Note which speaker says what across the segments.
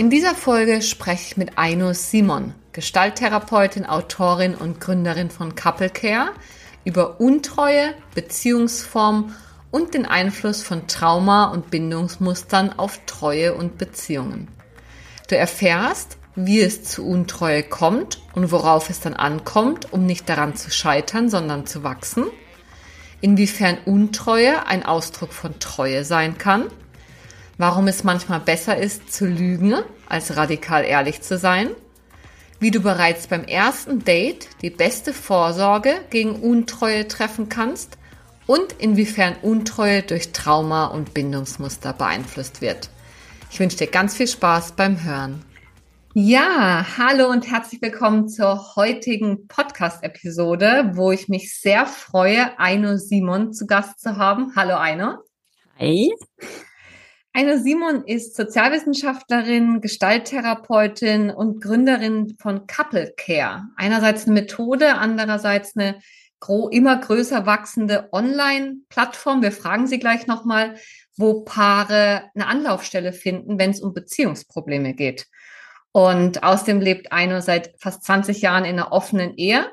Speaker 1: In dieser Folge spreche ich mit Aino Simon, Gestalttherapeutin, Autorin und Gründerin von Couple Care, über Untreue, Beziehungsform und den Einfluss von Trauma und Bindungsmustern auf Treue und Beziehungen. Du erfährst, wie es zu Untreue kommt und worauf es dann ankommt, um nicht daran zu scheitern, sondern zu wachsen, inwiefern Untreue ein Ausdruck von Treue sein kann, warum es manchmal besser ist zu lügen, als radikal ehrlich zu sein, wie du bereits beim ersten Date die beste Vorsorge gegen Untreue treffen kannst und inwiefern Untreue durch Trauma und Bindungsmuster beeinflusst wird. Ich wünsche dir ganz viel Spaß beim Hören. Ja, hallo und herzlich willkommen zur heutigen Podcast-Episode, wo ich mich sehr freue, Aino Simon zu Gast zu haben. Hallo Aino.
Speaker 2: Hi.
Speaker 1: Eine Simon ist Sozialwissenschaftlerin, Gestalttherapeutin und Gründerin von Couple Care. Einerseits eine Methode, andererseits eine immer größer wachsende Online-Plattform. Wir fragen Sie gleich nochmal, wo Paare eine Anlaufstelle finden, wenn es um Beziehungsprobleme geht. Und außerdem lebt Aino seit fast 20 Jahren in einer offenen Ehe.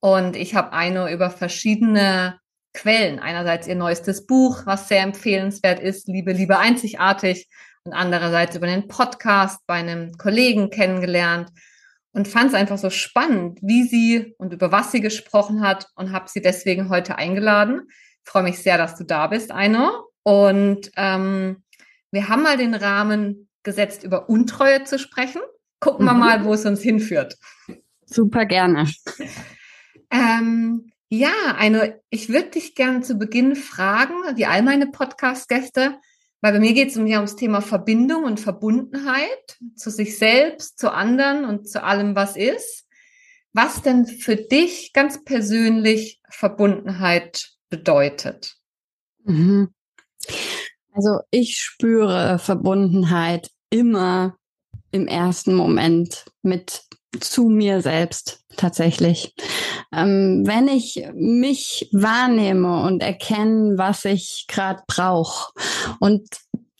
Speaker 1: Und ich habe Aino über verschiedene Quellen. Einerseits ihr neuestes Buch, was sehr empfehlenswert ist, Liebe, Liebe einzigartig. Und andererseits über den Podcast bei einem Kollegen kennengelernt und fand es einfach so spannend, wie sie und über was sie gesprochen hat und habe sie deswegen heute eingeladen. Ich freue mich sehr, dass du da bist, Aino. Und ähm, wir haben mal den Rahmen gesetzt, über Untreue zu sprechen. Gucken wir mhm. mal, wo es uns hinführt.
Speaker 2: Super gerne.
Speaker 1: Ähm, ja, eine, ich würde dich gerne zu Beginn fragen, wie all meine Podcast-Gäste, weil bei mir geht es um, ja, ums Thema Verbindung und Verbundenheit zu sich selbst, zu anderen und zu allem, was ist. Was denn für dich ganz persönlich Verbundenheit bedeutet?
Speaker 2: Mhm. Also ich spüre Verbundenheit immer im ersten Moment mit zu mir selbst tatsächlich. Ähm, wenn ich mich wahrnehme und erkenne, was ich gerade brauche und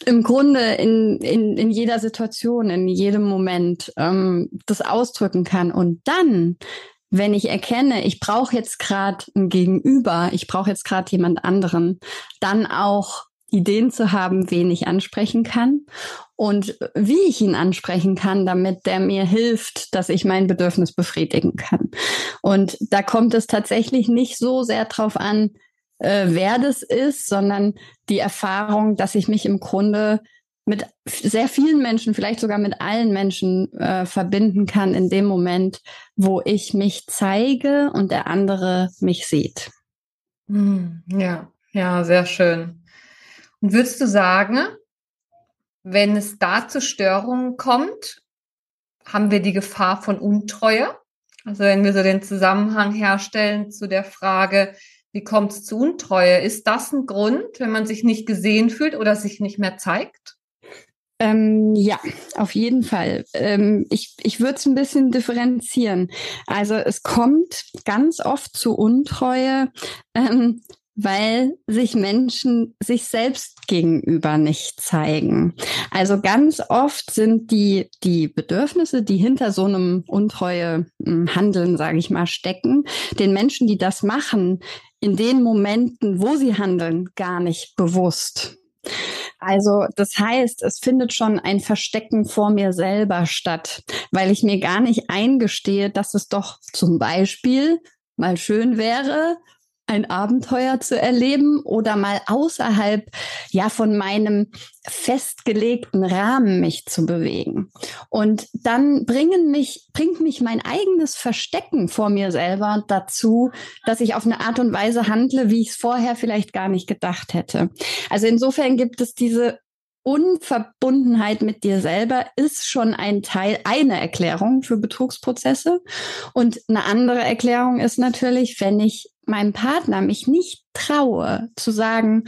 Speaker 2: im Grunde in, in, in jeder Situation, in jedem Moment ähm, das ausdrücken kann und dann wenn ich erkenne, ich brauche jetzt gerade ein Gegenüber, ich brauche jetzt gerade jemand anderen, dann auch Ideen zu haben, wen ich ansprechen kann und wie ich ihn ansprechen kann, damit der mir hilft, dass ich mein Bedürfnis befriedigen kann. Und da kommt es tatsächlich nicht so sehr drauf an, äh, wer das ist, sondern die Erfahrung, dass ich mich im Grunde mit sehr vielen Menschen, vielleicht sogar mit allen Menschen äh, verbinden kann in dem Moment, wo ich mich zeige und der andere mich sieht.
Speaker 1: Hm, ja, ja, sehr schön. Und würdest du sagen, wenn es da zu Störungen kommt, haben wir die Gefahr von Untreue? Also wenn wir so den Zusammenhang herstellen zu der Frage, wie kommt es zu Untreue? Ist das ein Grund, wenn man sich nicht gesehen fühlt oder sich nicht mehr zeigt?
Speaker 2: Ähm, ja, auf jeden Fall. Ähm, ich ich würde es ein bisschen differenzieren. Also es kommt ganz oft zu Untreue, ähm, weil sich Menschen sich selbst gegenüber nicht zeigen. Also ganz oft sind die, die Bedürfnisse, die hinter so einem untreue hm, Handeln, sage ich mal, stecken, den Menschen, die das machen, in den Momenten, wo sie handeln, gar nicht bewusst. Also das heißt, es findet schon ein Verstecken vor mir selber statt, weil ich mir gar nicht eingestehe, dass es doch zum Beispiel mal schön wäre, ein Abenteuer zu erleben oder mal außerhalb ja von meinem festgelegten Rahmen mich zu bewegen. Und dann bringen mich, bringt mich mein eigenes Verstecken vor mir selber dazu, dass ich auf eine Art und Weise handle, wie ich es vorher vielleicht gar nicht gedacht hätte. Also insofern gibt es diese Unverbundenheit mit dir selber ist schon ein Teil, eine Erklärung für Betrugsprozesse. Und eine andere Erklärung ist natürlich, wenn ich meinem Partner mich nicht traue zu sagen,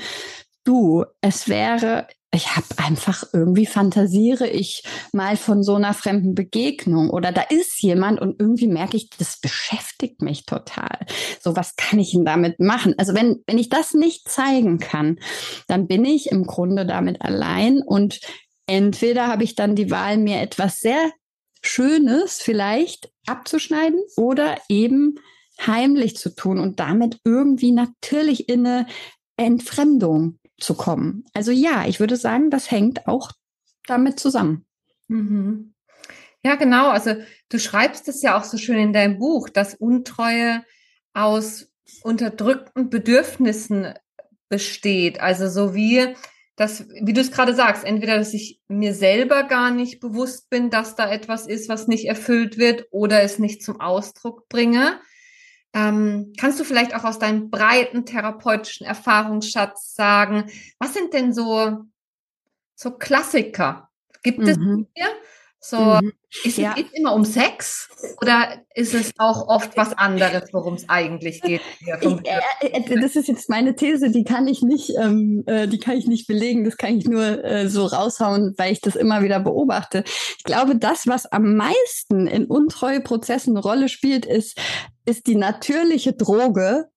Speaker 2: du, es wäre ich habe einfach irgendwie fantasiere ich mal von so einer fremden Begegnung oder da ist jemand und irgendwie merke ich, das beschäftigt mich total. So was kann ich denn damit machen? Also wenn wenn ich das nicht zeigen kann, dann bin ich im Grunde damit allein und entweder habe ich dann die Wahl mir etwas sehr Schönes vielleicht abzuschneiden oder eben heimlich zu tun und damit irgendwie natürlich in eine Entfremdung zu kommen. Also ja, ich würde sagen, das hängt auch damit zusammen.
Speaker 1: Mhm. Ja, genau. Also du schreibst es ja auch so schön in deinem Buch, dass Untreue aus unterdrückten Bedürfnissen besteht. Also so wie das, wie du es gerade sagst, entweder, dass ich mir selber gar nicht bewusst bin, dass da etwas ist, was nicht erfüllt wird oder es nicht zum Ausdruck bringe. Ähm, kannst du vielleicht auch aus deinem breiten therapeutischen Erfahrungsschatz sagen, was sind denn so, so Klassiker? Gibt mhm. es hier? So, mhm. ist ja. es immer um Sex oder ist es auch oft was anderes, worum es eigentlich geht? Ich,
Speaker 2: äh, äh, das ist jetzt meine These, die kann ich nicht, ähm, äh, die kann ich nicht belegen, das kann ich nur äh, so raushauen, weil ich das immer wieder beobachte. Ich glaube, das, was am meisten in Untreueprozessen eine Rolle spielt, ist ist die natürliche Droge,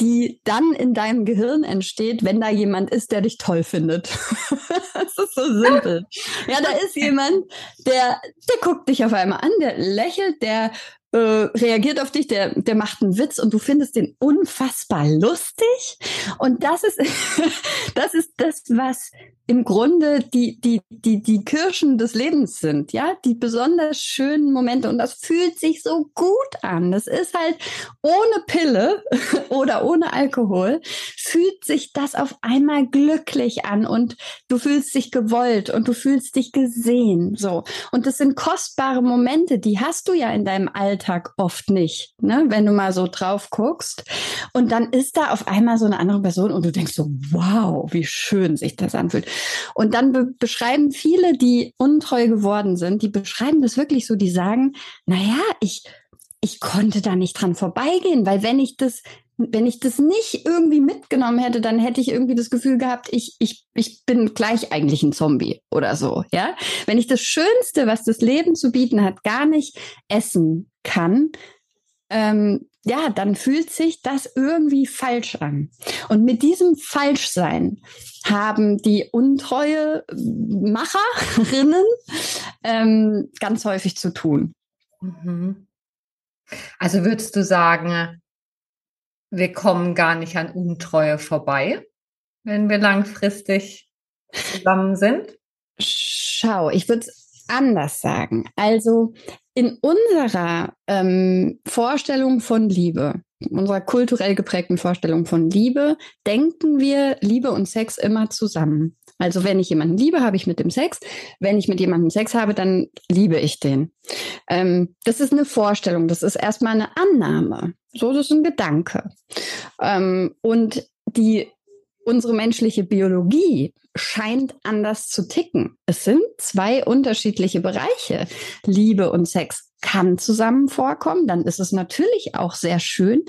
Speaker 2: die dann in deinem Gehirn entsteht, wenn da jemand ist, der dich toll findet. das ist so simpel. Ja, da ist jemand, der, der guckt dich auf einmal an, der lächelt, der äh, reagiert auf dich, der, der macht einen Witz und du findest den unfassbar lustig. Und das ist, das ist das, was im Grunde die, die, die, die Kirschen des Lebens sind, ja, die besonders schönen Momente. Und das fühlt sich so gut an. Das ist halt ohne Pille oder ohne Alkohol fühlt sich das auf einmal glücklich an und du fühlst dich gewollt und du fühlst dich gesehen, so. Und das sind kostbare Momente, die hast du ja in deinem Alltag oft nicht, ne, wenn du mal so drauf guckst. Und dann ist da auf einmal so eine andere Person und du denkst so, wow, wie schön sich das anfühlt. Und dann be beschreiben viele, die untreu geworden sind, die beschreiben das wirklich so, die sagen, na ja, ich, ich konnte da nicht dran vorbeigehen, weil wenn ich das wenn ich das nicht irgendwie mitgenommen hätte, dann hätte ich irgendwie das Gefühl gehabt, ich, ich, ich bin gleich eigentlich ein Zombie oder so, ja. Wenn ich das Schönste, was das Leben zu bieten hat, gar nicht essen kann, ähm, ja, dann fühlt sich das irgendwie falsch an. Und mit diesem Falschsein haben die untreue Macherinnen ähm, ganz häufig zu tun.
Speaker 1: Mhm. Also würdest du sagen, wir kommen gar nicht an Untreue vorbei, wenn wir langfristig zusammen sind?
Speaker 2: Schau, ich würde es anders sagen. Also in unserer ähm, Vorstellung von Liebe, unserer kulturell geprägten Vorstellung von Liebe, denken wir Liebe und Sex immer zusammen. Also wenn ich jemanden liebe, habe ich mit dem Sex. Wenn ich mit jemandem Sex habe, dann liebe ich den. Ähm, das ist eine Vorstellung, das ist erstmal eine Annahme. So, ist ein Gedanke. Ähm, und die unsere menschliche Biologie scheint anders zu ticken. Es sind zwei unterschiedliche Bereiche. Liebe und Sex kann zusammen vorkommen, dann ist es natürlich auch sehr schön.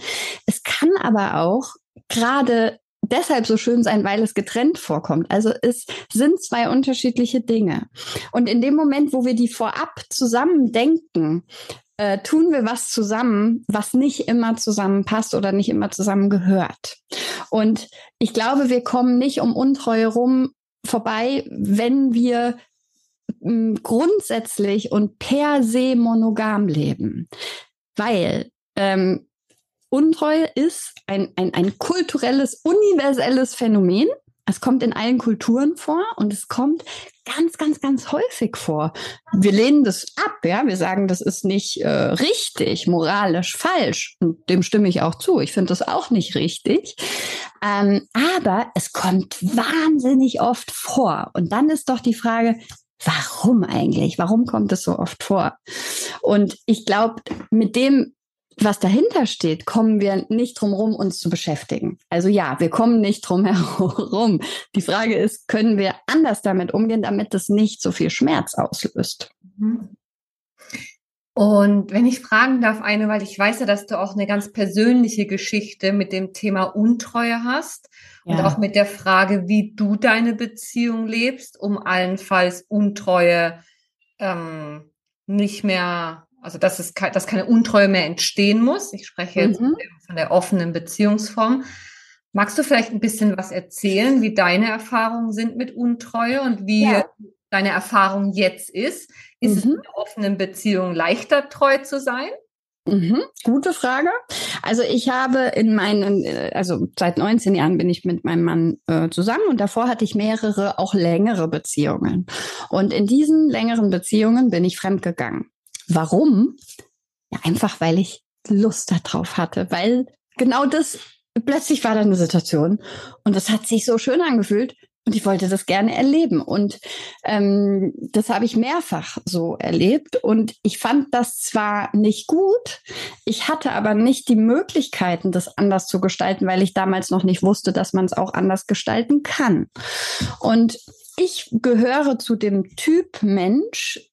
Speaker 2: Es kann aber auch gerade deshalb so schön sein, weil es getrennt vorkommt. Also es sind zwei unterschiedliche Dinge. Und in dem Moment, wo wir die vorab zusammen denken, äh, tun wir was zusammen, was nicht immer zusammenpasst oder nicht immer zusammengehört. Und ich glaube, wir kommen nicht um Untreue rum vorbei, wenn wir mh, hm, grundsätzlich und per se monogam leben. Weil ähm, Untreue ist ein, ein, ein kulturelles, universelles Phänomen. Es kommt in allen Kulturen vor und es kommt ganz, ganz, ganz häufig vor. Wir lehnen das ab, ja. Wir sagen, das ist nicht äh, richtig, moralisch falsch. Und dem stimme ich auch zu. Ich finde das auch nicht richtig. Ähm, aber es kommt wahnsinnig oft vor. Und dann ist doch die Frage, warum eigentlich? Warum kommt es so oft vor? Und ich glaube, mit dem was dahinter steht, kommen wir nicht drum herum, uns zu beschäftigen. Also ja, wir kommen nicht drum herum. Die Frage ist, können wir anders damit umgehen, damit es nicht so viel Schmerz auslöst? Mhm.
Speaker 1: Und wenn ich fragen darf, eine, weil ich weiß ja, dass du auch eine ganz persönliche Geschichte mit dem Thema Untreue hast ja. und auch mit der Frage, wie du deine Beziehung lebst, um allenfalls Untreue ähm, nicht mehr, also dass es dass keine Untreue mehr entstehen muss. Ich spreche jetzt mhm. von der offenen Beziehungsform. Magst du vielleicht ein bisschen was erzählen, wie deine Erfahrungen sind mit Untreue und wie ja. deine Erfahrung jetzt ist? Ist mhm. es in einer offenen Beziehung leichter, treu zu sein?
Speaker 2: Mhm, gute Frage. Also ich habe in meinen, äh, also seit 19 Jahren bin ich mit meinem Mann äh, zusammen und davor hatte ich mehrere, auch längere Beziehungen. Und in diesen längeren Beziehungen bin ich fremdgegangen. Warum? Ja, einfach weil ich Lust darauf hatte, weil genau das, plötzlich war da eine Situation und das hat sich so schön angefühlt, und ich wollte das gerne erleben. Und ähm, das habe ich mehrfach so erlebt. Und ich fand das zwar nicht gut, ich hatte aber nicht die Möglichkeiten, das anders zu gestalten, weil ich damals noch nicht wusste, dass man es auch anders gestalten kann. Und ich gehöre zu dem Typ Mensch,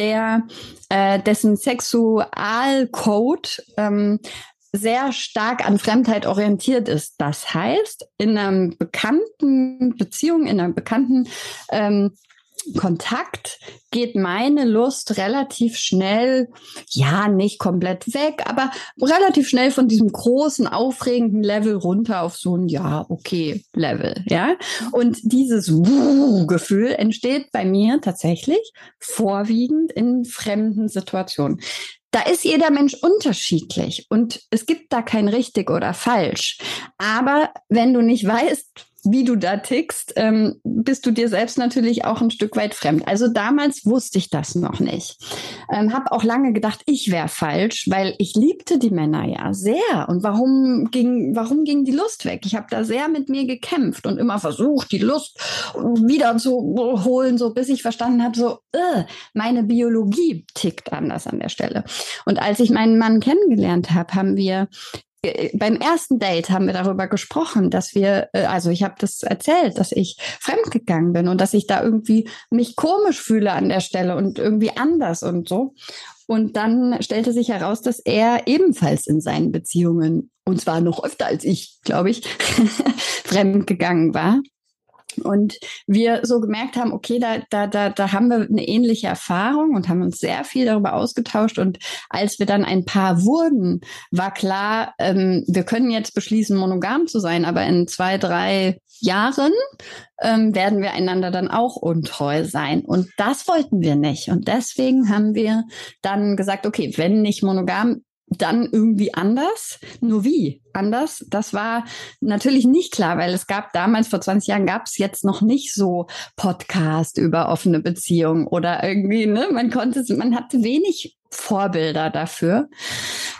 Speaker 2: der äh, dessen Sexualcode ähm, sehr stark an Fremdheit orientiert ist. Das heißt, in einer bekannten Beziehung, in einem bekannten ähm, Kontakt geht meine Lust relativ schnell, ja, nicht komplett weg, aber relativ schnell von diesem großen, aufregenden Level runter auf so ein, ja, okay, Level, ja. Und dieses Gefühl entsteht bei mir tatsächlich vorwiegend in fremden Situationen da ist jeder Mensch unterschiedlich und es gibt da kein richtig oder falsch. Aber wenn du nicht weißt, wie du da tickst, ähm, bist du dir selbst natürlich auch ein Stück weit fremd. Also damals wusste ich das noch nicht. Ähm, habe auch lange gedacht, ich wäre falsch, weil ich liebte die Männer ja sehr. Und warum ging, warum ging die Lust weg? Ich habe da sehr mit mir gekämpft und immer versucht, die Lust wieder zu holen, so bis ich verstanden habe, so äh, meine Biologie tickt anders an der Stelle. Und als ich meinen Mann kennengelernt habe, haben wir beim ersten Date haben wir darüber gesprochen, dass wir, äh, also ich habe das erzählt, dass ich fremdgegangen bin und dass ich da irgendwie mich komisch fühle an der Stelle und irgendwie anders und so. Und dann stellte sich heraus, dass er ebenfalls in seinen Beziehungen, und zwar noch öfter als ich, glaube ich, fremdgegangen war. Und wir so gemerkt haben, okay, da, da, da, da haben wir eine ähnliche Erfahrung und haben uns sehr viel darüber ausgetauscht. Und als wir dann ein Paar wurden, war klar, ähm, wir können jetzt beschließen, monogam zu sein, aber in zwei, drei Jahren ähm, werden wir einander dann auch untreu sein. Und das wollten wir nicht. Und deswegen haben wir dann gesagt, okay, wenn nicht monogam, dann irgendwie anders. Nur wie anders? Das war natürlich nicht klar, weil es gab damals, vor 20 Jahren, gab es jetzt noch nicht so Podcast über offene Beziehungen oder irgendwie, ne? Man konnte, man hatte wenig Vorbilder dafür.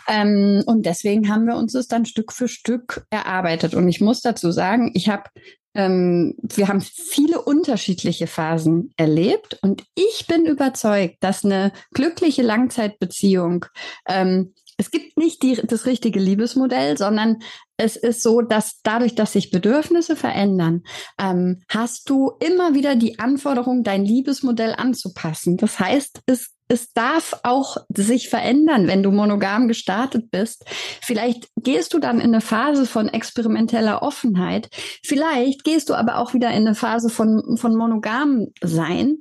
Speaker 2: Ähm, und deswegen haben wir uns das dann Stück für Stück erarbeitet. Und ich muss dazu sagen, ich habe ähm, wir haben viele unterschiedliche Phasen erlebt und ich bin überzeugt, dass eine glückliche Langzeitbeziehung ähm, es gibt nicht die, das richtige Liebesmodell, sondern es ist so, dass dadurch, dass sich Bedürfnisse verändern, ähm, hast du immer wieder die Anforderung, dein Liebesmodell anzupassen. Das heißt, es es darf auch sich verändern, wenn du monogam gestartet bist. Vielleicht gehst du dann in eine Phase von experimenteller Offenheit. Vielleicht gehst du aber auch wieder in eine Phase von, von monogam sein.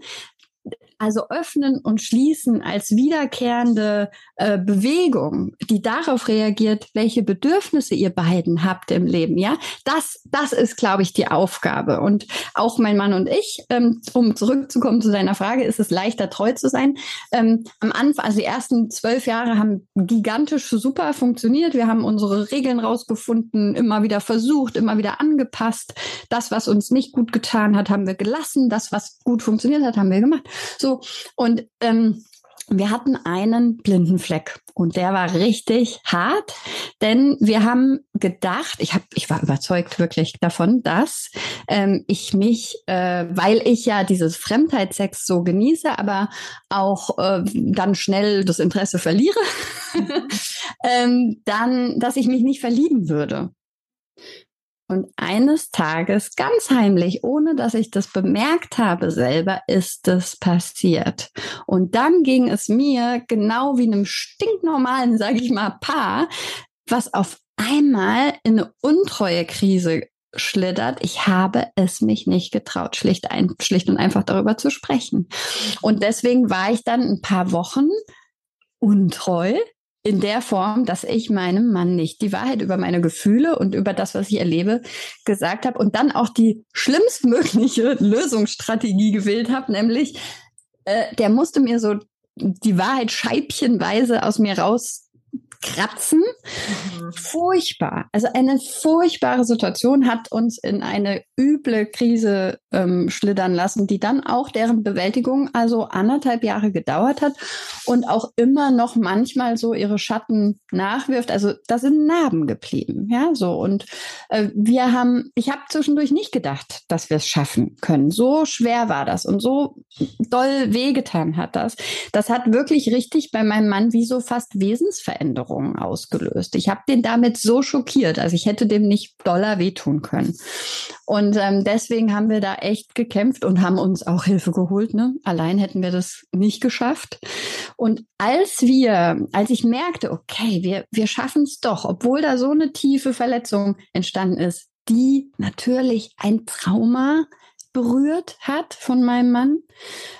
Speaker 2: Also öffnen und schließen als wiederkehrende äh, Bewegung, die darauf reagiert, welche Bedürfnisse ihr beiden habt im Leben, ja, das, das ist, glaube ich, die Aufgabe. Und auch mein Mann und ich, ähm, um zurückzukommen zu deiner Frage, ist es leichter treu zu sein. Ähm, am Anfang, also die ersten zwölf Jahre haben gigantisch super funktioniert. Wir haben unsere Regeln rausgefunden, immer wieder versucht, immer wieder angepasst. Das, was uns nicht gut getan hat, haben wir gelassen. Das, was gut funktioniert hat, haben wir gemacht. So so. Und ähm, wir hatten einen blinden Fleck und der war richtig hart. denn wir haben gedacht, ich habe, ich war überzeugt wirklich davon, dass ähm, ich mich, äh, weil ich ja dieses Fremdheitssex so genieße, aber auch äh, dann schnell das Interesse verliere, ähm, dann, dass ich mich nicht verlieben würde. Und eines Tages, ganz heimlich, ohne dass ich das bemerkt habe selber, ist es passiert. Und dann ging es mir genau wie einem stinknormalen, sage ich mal, Paar, was auf einmal in eine untreue Krise schlittert. Ich habe es mich nicht getraut, schlicht, ein, schlicht und einfach darüber zu sprechen. Und deswegen war ich dann ein paar Wochen untreu, in der Form, dass ich meinem Mann nicht die Wahrheit über meine Gefühle und über das, was ich erlebe, gesagt habe und dann auch die schlimmstmögliche Lösungsstrategie gewählt habe, nämlich äh, der musste mir so die Wahrheit scheibchenweise aus mir raus kratzen. Mhm. Furchtbar. Also eine furchtbare Situation hat uns in eine üble Krise ähm, schlittern lassen, die dann auch deren Bewältigung also anderthalb Jahre gedauert hat und auch immer noch manchmal so ihre Schatten nachwirft. Also da sind Narben geblieben. Ja, so. Und äh, wir haben, ich habe zwischendurch nicht gedacht, dass wir es schaffen können. So schwer war das und so doll wehgetan hat das. Das hat wirklich richtig bei meinem Mann wie so fast Wesensveränderung Essstörungen ausgelöst. Ich habe den damit so schockiert, also ich hätte dem nicht doller wehtun können. Und ähm, deswegen haben wir da echt gekämpft und haben uns auch Hilfe geholt. Ne? Allein hätten wir das nicht geschafft. Und als wir, als ich merkte, okay, wir, wir schaffen es doch, obwohl da so eine tiefe Verletzung entstanden ist, die natürlich ein Trauma berührt hat von meinem Mann,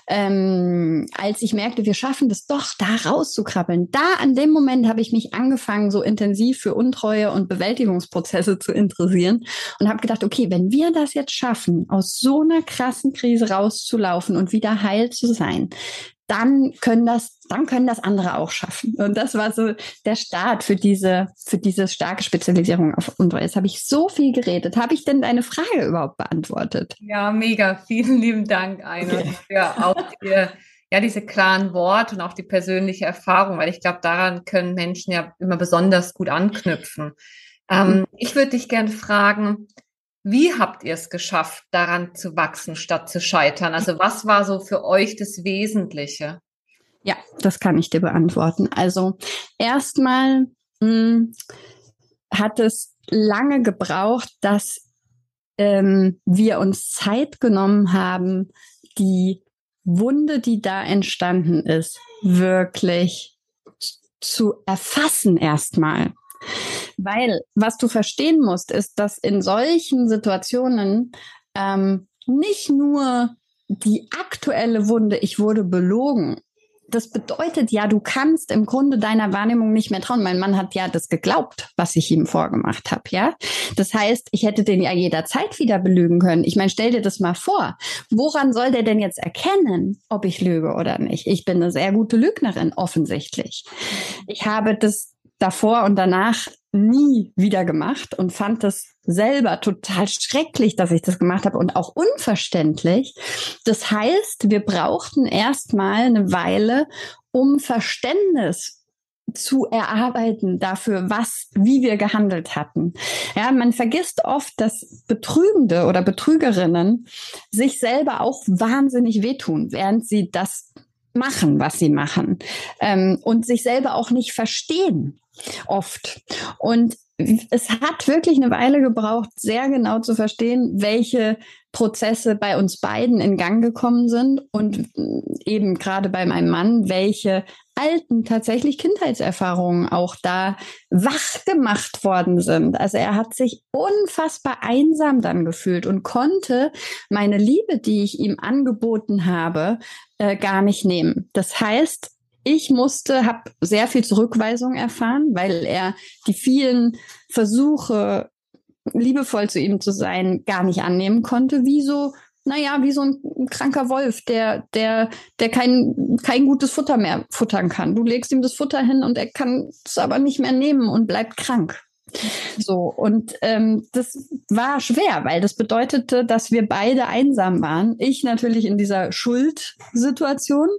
Speaker 2: ähm, als ich merkte, wir schaffen das doch, da rauszukrabbeln. Da an dem Moment habe ich mich angefangen, so intensiv für Untreue und Bewältigungsprozesse zu interessieren und habe gedacht, okay, wenn wir das jetzt schaffen, aus so einer krassen Krise rauszulaufen und wieder heil zu sein, dann können das, dann können das andere auch schaffen. Und das war so der Start für diese, für diese starke Spezialisierung auf Unreue. Jetzt habe ich so viel geredet. Habe ich denn deine Frage überhaupt beantwortet?
Speaker 1: Ja, mega. Vielen lieben Dank, Eine, okay. für auch die, ja, diese klaren Worte und auch die persönliche Erfahrung, weil ich glaube, daran können Menschen ja immer besonders gut anknüpfen. Ähm, mhm. Ich würde dich gerne fragen, wie habt ihr es geschafft, daran zu wachsen, statt zu scheitern? Also was war so für euch das Wesentliche?
Speaker 2: Ja, das kann ich dir beantworten. Also erstmal hm, hat es lange gebraucht, dass ähm, wir uns Zeit genommen haben, die Wunde, die da entstanden ist, wirklich zu erfassen erstmal. Weil was du verstehen musst, ist, dass in solchen Situationen ähm, nicht nur die aktuelle Wunde, ich wurde belogen, das bedeutet ja, du kannst im Grunde deiner Wahrnehmung nicht mehr trauen. Mein Mann hat ja das geglaubt, was ich ihm vorgemacht habe, ja. Das heißt, ich hätte den ja jederzeit wieder belügen können. Ich meine, stell dir das mal vor. Woran soll der denn jetzt erkennen, ob ich lüge oder nicht? Ich bin eine sehr gute Lügnerin, offensichtlich. Ich habe das davor und danach nie wieder gemacht und fand das selber total schrecklich, dass ich das gemacht habe und auch unverständlich. Das heißt, wir brauchten erstmal eine Weile, um Verständnis zu erarbeiten dafür, was, wie wir gehandelt hatten. Ja, man vergisst oft, dass Betrügende oder Betrügerinnen sich selber auch wahnsinnig wehtun, während sie das machen, was sie machen ähm, und sich selber auch nicht verstehen oft. Und es hat wirklich eine Weile gebraucht, sehr genau zu verstehen, welche Prozesse bei uns beiden in Gang gekommen sind und eben gerade bei meinem Mann, welche alten tatsächlich Kindheitserfahrungen auch da wach gemacht worden sind. Also er hat sich unfassbar einsam dann gefühlt und konnte meine Liebe, die ich ihm angeboten habe, äh, gar nicht nehmen. Das heißt, ich musste, habe sehr viel Zurückweisung erfahren, weil er die vielen Versuche, liebevoll zu ihm zu sein, gar nicht annehmen konnte, wie so, naja, wie so ein, kranker Wolf, der, der, der kein, kein gutes Futter mehr futtern kann. Du legst ihm das Futter hin und er kann es aber nicht mehr nehmen und bleibt krank. So, und ähm, das war schwer, weil das bedeutete, dass wir beide einsam waren. Ich natürlich in dieser Schuldsituation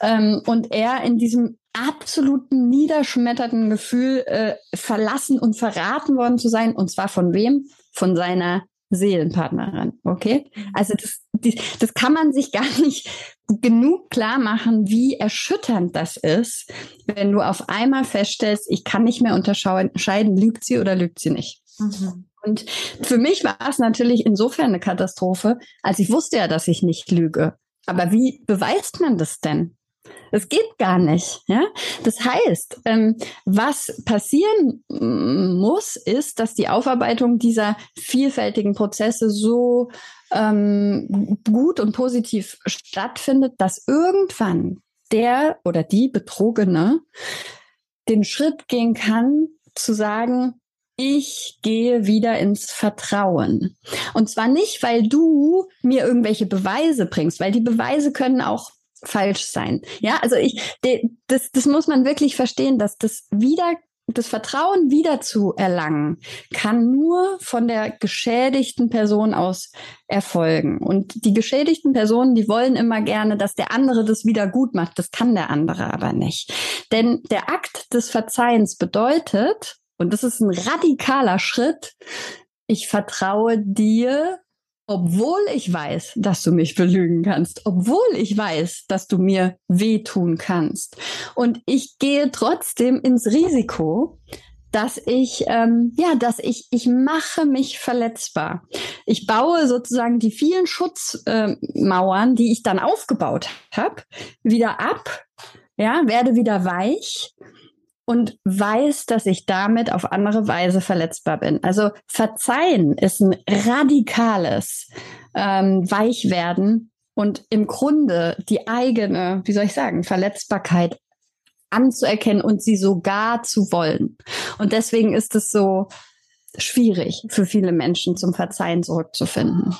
Speaker 2: ähm, und er in diesem absoluten niederschmetternden Gefühl, äh, verlassen und verraten worden zu sein. Und zwar von wem? Von seiner Seelenpartnerin. Okay? Mhm. Also das, die, das kann man sich gar nicht genug klar machen, wie erschütternd das ist, wenn du auf einmal feststellst, ich kann nicht mehr unterscheiden, lügt sie oder lügt sie nicht. Mhm. Und für mich war es natürlich insofern eine Katastrophe, als ich wusste ja, dass ich nicht lüge. Aber wie beweist man das denn? Es geht gar nicht. Ja? Das heißt, ähm, was passieren muss, ist, dass die Aufarbeitung dieser vielfältigen Prozesse so ähm, gut und positiv stattfindet, dass irgendwann der oder die Betrogene den Schritt gehen kann, zu sagen, ich gehe wieder ins Vertrauen. Und zwar nicht, weil du mir irgendwelche Beweise bringst, weil die Beweise können auch falsch sein. Ja, also ich, das, das muss man wirklich verstehen, dass das wieder das Vertrauen wieder zu erlangen, kann nur von der geschädigten Person aus erfolgen. Und die geschädigten Personen, die wollen immer gerne, dass der andere das wieder gut macht. Das kann der andere aber nicht. Denn der Akt des Verzeihens bedeutet, und das ist ein radikaler Schritt, ich vertraue dir obwohl ich weiß, dass du mich belügen kannst, obwohl ich weiß, dass du mir wehtun kannst. Und ich gehe trotzdem ins Risiko, dass ich, ähm, ja, dass ich, ich mache mich verletzbar. Ich baue sozusagen die vielen Schutzmauern, äh, die ich dann aufgebaut habe, wieder ab, ja, werde wieder weich und weiß, dass ich damit auf andere Weise verletzbar bin. Also verzeihen ist ein radikales ähm, Weichwerden und im Grunde die eigene, wie soll ich sagen, Verletzbarkeit anzuerkennen und sie sogar zu wollen. Und deswegen ist es so schwierig für viele Menschen zum Verzeihen zurückzufinden.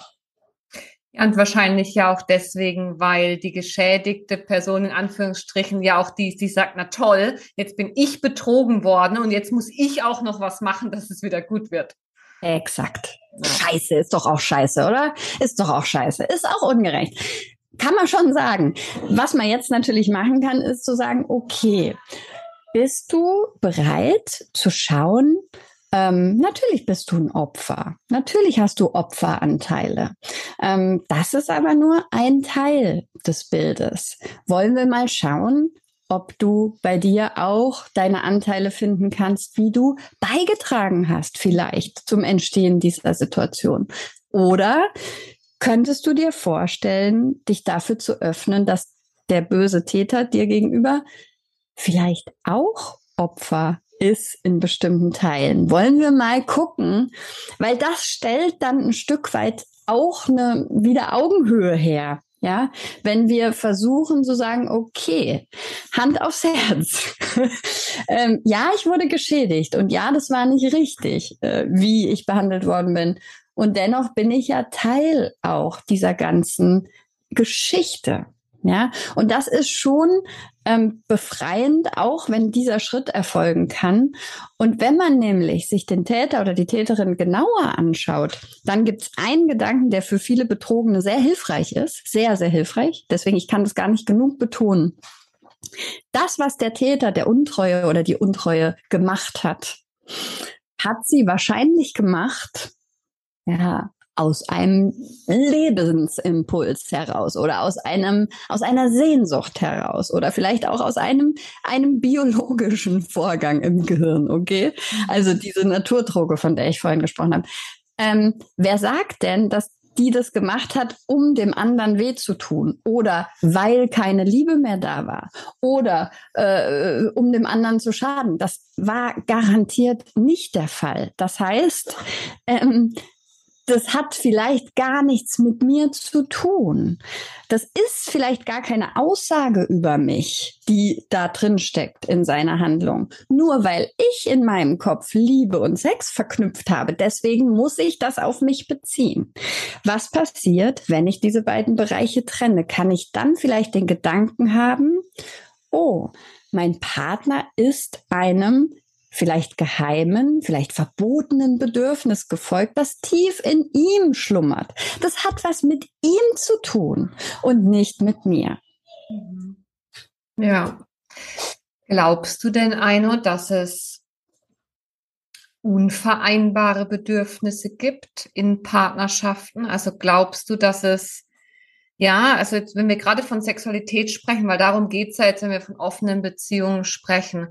Speaker 1: Und wahrscheinlich ja auch deswegen, weil die geschädigte Person in Anführungsstrichen ja auch die, die sagt, na toll, jetzt bin ich betrogen worden und jetzt muss ich auch noch was machen, dass es wieder gut wird.
Speaker 2: Exakt. Ja. Scheiße, ist doch auch scheiße, oder? Ist doch auch scheiße. Ist auch ungerecht. Kann man schon sagen. Was man jetzt natürlich machen kann, ist zu sagen, okay, bist du bereit zu schauen, ähm, natürlich bist du ein Opfer. Natürlich hast du Opferanteile. Ähm, das ist aber nur ein Teil des Bildes. Wollen wir mal schauen, ob du bei dir auch deine Anteile finden kannst, wie du beigetragen hast, vielleicht zum Entstehen dieser Situation. Oder könntest du dir vorstellen, dich dafür zu öffnen, dass der böse Täter dir gegenüber vielleicht auch Opfer ist in bestimmten Teilen. Wollen wir mal gucken, weil das stellt dann ein Stück weit auch eine wieder Augenhöhe her. Ja, wenn wir versuchen zu sagen, okay, Hand aufs Herz. ähm, ja, ich wurde geschädigt und ja, das war nicht richtig, äh, wie ich behandelt worden bin. Und dennoch bin ich ja Teil auch dieser ganzen Geschichte. Ja, und das ist schon ähm, befreiend, auch wenn dieser Schritt erfolgen kann. Und wenn man nämlich sich den Täter oder die Täterin genauer anschaut, dann gibt es einen Gedanken, der für viele Betrogene sehr hilfreich ist, sehr, sehr hilfreich. Deswegen, ich kann das gar nicht genug betonen. Das, was der Täter, der Untreue oder die Untreue gemacht hat, hat sie wahrscheinlich gemacht, ja, aus einem Lebensimpuls heraus oder aus einem, aus einer Sehnsucht heraus oder vielleicht auch aus einem, einem biologischen Vorgang im Gehirn, okay? Also diese Naturdroge, von der ich vorhin gesprochen habe. Ähm, wer sagt denn, dass die das gemacht hat, um dem anderen weh zu tun oder weil keine Liebe mehr da war oder äh, um dem anderen zu schaden. Das war garantiert nicht der Fall. Das heißt, ähm, das hat vielleicht gar nichts mit mir zu tun. Das ist vielleicht gar keine Aussage über mich, die da drin steckt in seiner Handlung. Nur weil ich in meinem Kopf Liebe und Sex verknüpft habe, deswegen muss ich das auf mich beziehen. Was passiert, wenn ich diese beiden Bereiche trenne? Kann ich dann vielleicht den Gedanken haben, oh, mein Partner ist einem vielleicht geheimen, vielleicht verbotenen Bedürfnis gefolgt, das tief in ihm schlummert. Das hat was mit ihm zu tun und nicht mit mir.
Speaker 1: Ja. Glaubst du denn, Eino, dass es unvereinbare Bedürfnisse gibt in Partnerschaften? Also glaubst du, dass es, ja, also jetzt, wenn wir gerade von Sexualität sprechen, weil darum geht es ja jetzt, wenn wir von offenen Beziehungen sprechen,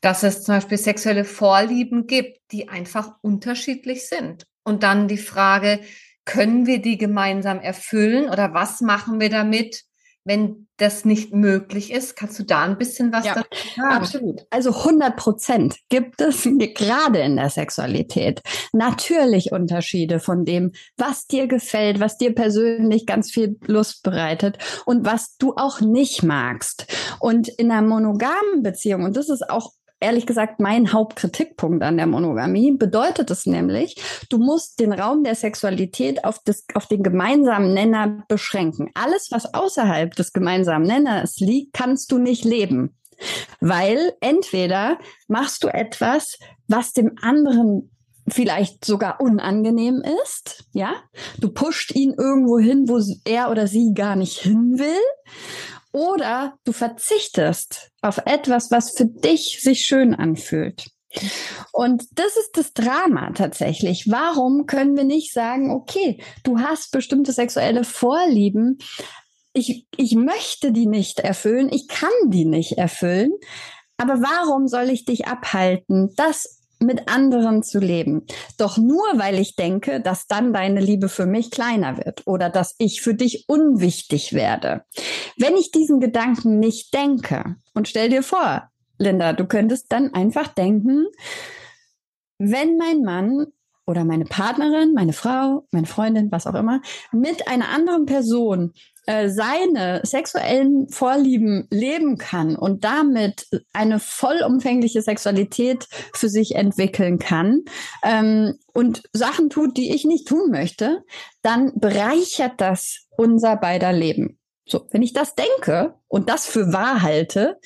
Speaker 1: dass es zum Beispiel sexuelle Vorlieben gibt, die einfach unterschiedlich sind. Und dann die Frage, können wir die gemeinsam erfüllen oder was machen wir damit, wenn das nicht möglich ist. Kannst du da ein bisschen was
Speaker 2: ja, dazu sagen? Absolut. Also 100 Prozent gibt es gerade in der Sexualität natürlich Unterschiede von dem, was dir gefällt, was dir persönlich ganz viel Lust bereitet und was du auch nicht magst. Und in einer monogamen Beziehung, und das ist auch ehrlich gesagt mein Hauptkritikpunkt an der Monogamie. Bedeutet es nämlich, du musst den Raum der Sexualität auf, das, auf den gemeinsamen Nenner beschränken. Alles, was außerhalb des gemeinsamen Nenners liegt, kannst du nicht leben. Weil entweder machst du etwas, was dem anderen vielleicht sogar unangenehm ist, ja? Du pusht ihn irgendwo hin, wo er oder sie gar nicht hin will. Oder du verzichtest auf etwas, was für dich sich schön anfühlt. Und das ist das Drama tatsächlich. Warum können wir nicht sagen, okay, du hast bestimmte sexuelle Vorlieben, ich, ich möchte die nicht erfüllen, ich kann die nicht erfüllen, aber warum soll ich dich abhalten, das mit anderen zu leben. Doch nur weil ich denke, dass dann deine Liebe für mich kleiner wird oder dass ich für dich unwichtig werde. Wenn ich diesen Gedanken nicht denke und stell dir vor, Linda, du könntest dann einfach denken, wenn mein Mann oder meine Partnerin, meine Frau, meine Freundin, was auch immer, mit einer anderen Person äh, seine sexuellen Vorlieben leben kann und damit eine vollumfängliche Sexualität für sich entwickeln kann ähm, und Sachen tut, die ich nicht tun möchte, dann bereichert das unser beider Leben. So, wenn ich das denke und das für wahr halte,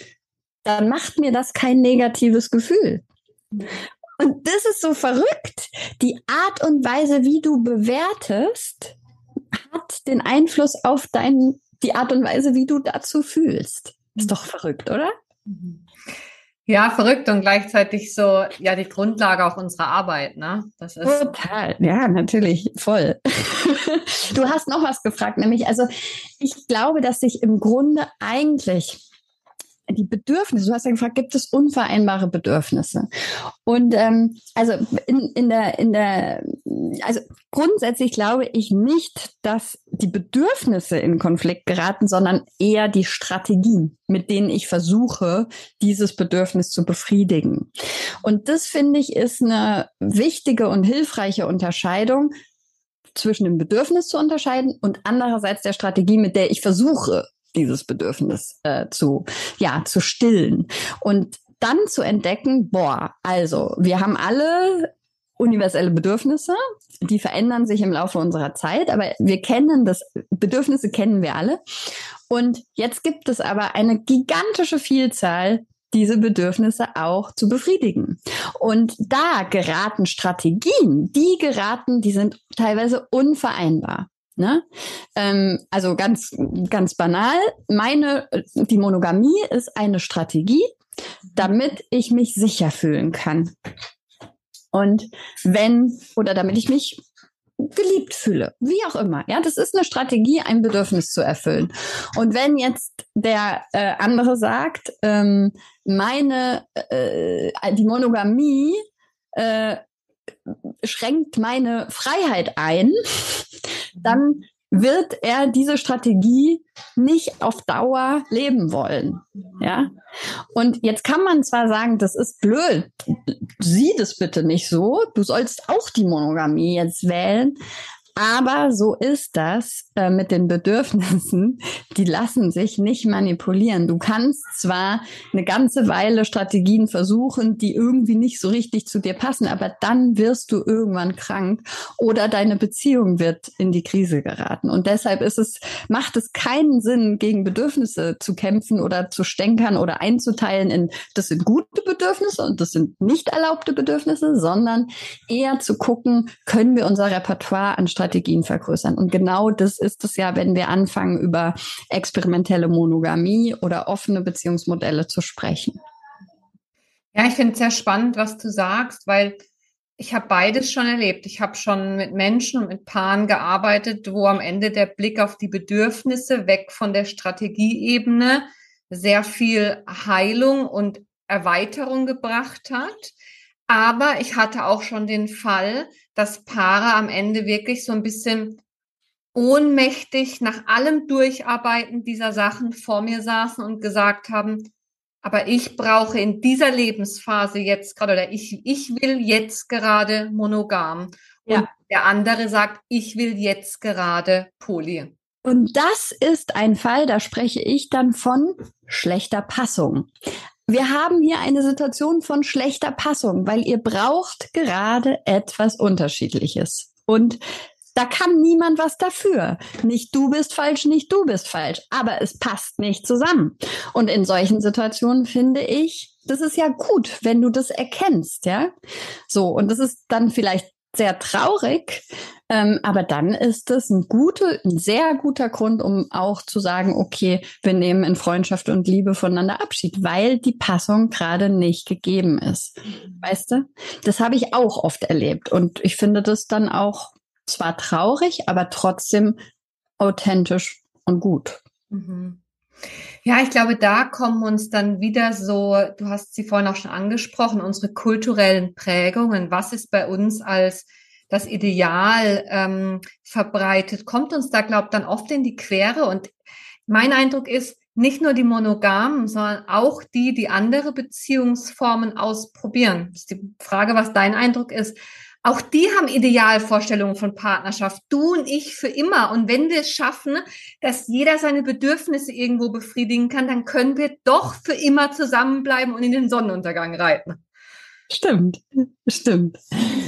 Speaker 2: dann macht mir das kein negatives Gefühl. Und das ist so verrückt. Die Art und Weise, wie du bewertest, hat den Einfluss auf dein, die Art und Weise, wie du dazu fühlst. Ist doch verrückt, oder?
Speaker 1: Ja, verrückt und gleichzeitig so, ja, die Grundlage auch unserer Arbeit, ne?
Speaker 2: Das ist Total, ja, natürlich, voll. du hast noch was gefragt, nämlich, also ich glaube, dass sich im Grunde eigentlich die Bedürfnisse, du hast ja gefragt, gibt es unvereinbare Bedürfnisse? Und ähm, also in, in der, in der, also grundsätzlich glaube ich nicht, dass die Bedürfnisse in Konflikt geraten, sondern eher die Strategien, mit denen ich versuche, dieses Bedürfnis zu befriedigen. Und das finde ich ist eine wichtige und hilfreiche Unterscheidung zwischen dem Bedürfnis zu unterscheiden und andererseits der Strategie, mit der ich versuche, dieses Bedürfnis äh, zu, ja, zu stillen. Und dann zu entdecken, boah, also wir haben alle universelle Bedürfnisse, die verändern sich im Laufe unserer Zeit, aber wir kennen das, Bedürfnisse kennen wir alle. Und jetzt gibt es aber eine gigantische Vielzahl diese Bedürfnisse auch zu befriedigen. Und da geraten Strategien, die geraten, die sind teilweise unvereinbar. Ne? Ähm, also ganz, ganz banal. Meine, die Monogamie ist eine Strategie, damit ich mich sicher fühlen kann. Und wenn, oder damit ich mich geliebt fühle, wie auch immer. Ja, das ist eine Strategie, ein Bedürfnis zu erfüllen. Und wenn jetzt der äh, andere sagt, ähm, meine, äh, die Monogamie äh, schränkt meine Freiheit ein, dann wird er diese Strategie nicht auf Dauer leben wollen. Ja. Und jetzt kann man zwar sagen, das ist blöd. Sieh das bitte nicht so. Du sollst auch die Monogamie jetzt wählen. Aber so ist das äh, mit den Bedürfnissen. Die lassen sich nicht manipulieren. Du kannst zwar eine ganze Weile Strategien versuchen, die irgendwie nicht so richtig zu dir passen, aber dann wirst du irgendwann krank oder deine Beziehung wird in die Krise geraten. Und deshalb ist es, macht es keinen Sinn, gegen Bedürfnisse zu kämpfen oder zu stänkern oder einzuteilen in, das sind gute Bedürfnisse und das sind nicht erlaubte Bedürfnisse, sondern eher zu gucken, können wir unser Repertoire an Strategien vergrößern. Und genau das ist es ja, wenn wir anfangen, über experimentelle Monogamie oder offene Beziehungsmodelle zu sprechen.
Speaker 1: Ja, ich finde es sehr spannend, was du sagst, weil ich habe beides schon erlebt. Ich habe schon mit Menschen und mit Paaren gearbeitet, wo am Ende der Blick auf die Bedürfnisse weg von der Strategieebene sehr viel Heilung und Erweiterung gebracht hat. Aber ich hatte auch schon den Fall, dass Paare am Ende wirklich so ein bisschen ohnmächtig nach allem Durcharbeiten dieser Sachen vor mir saßen und gesagt haben, aber ich brauche in dieser Lebensphase jetzt gerade oder ich, ich will jetzt gerade monogam. Ja. Und der andere sagt, ich will jetzt gerade poly.
Speaker 2: Und das ist ein Fall, da spreche ich dann von schlechter Passung. Wir haben hier eine Situation von schlechter Passung, weil ihr braucht gerade etwas Unterschiedliches. Und da kann niemand was dafür. Nicht du bist falsch, nicht du bist falsch. Aber es passt nicht zusammen. Und in solchen Situationen finde ich, das ist ja gut, wenn du das erkennst, ja. So. Und das ist dann vielleicht sehr traurig, ähm, aber dann ist es ein guter, ein sehr guter Grund, um auch zu sagen, okay, wir nehmen in Freundschaft und Liebe voneinander Abschied, weil die Passung gerade nicht gegeben ist. Mhm. Weißt du? Das habe ich auch oft erlebt und ich finde das dann auch zwar traurig, aber trotzdem authentisch und gut. Mhm.
Speaker 1: Ja, ich glaube, da kommen uns dann wieder so, du hast sie vorhin auch schon angesprochen, unsere kulturellen Prägungen. Was ist bei uns als das Ideal ähm, verbreitet, kommt uns da, glaube ich, dann oft in die Quere. Und mein Eindruck ist, nicht nur die Monogamen, sondern auch die, die andere Beziehungsformen ausprobieren. Das ist die Frage, was dein Eindruck ist. Auch die haben Idealvorstellungen von Partnerschaft. Du und ich für immer. Und wenn wir es schaffen, dass jeder seine Bedürfnisse irgendwo befriedigen kann, dann können wir doch für immer zusammenbleiben und in den Sonnenuntergang reiten.
Speaker 2: Stimmt, stimmt.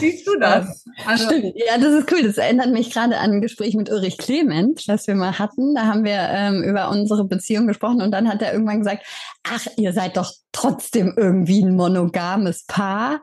Speaker 1: Siehst du das?
Speaker 2: Also, stimmt. Ja, das ist cool. Das erinnert mich gerade an ein Gespräch mit Ulrich Clement, das wir mal hatten. Da haben wir ähm, über unsere Beziehung gesprochen und dann hat er irgendwann gesagt, ach, ihr seid doch trotzdem irgendwie ein monogames Paar.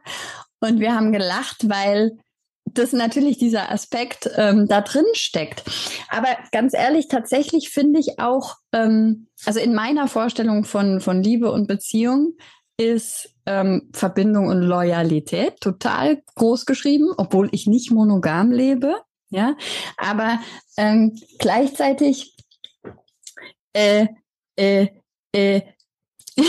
Speaker 2: Und wir haben gelacht, weil das natürlich dieser Aspekt ähm, da drin steckt. Aber ganz ehrlich, tatsächlich finde ich auch, ähm, also in meiner Vorstellung von, von Liebe und Beziehung ist ähm, Verbindung und Loyalität total groß geschrieben, obwohl ich nicht monogam lebe. Ja, aber ähm, gleichzeitig äh, äh, äh,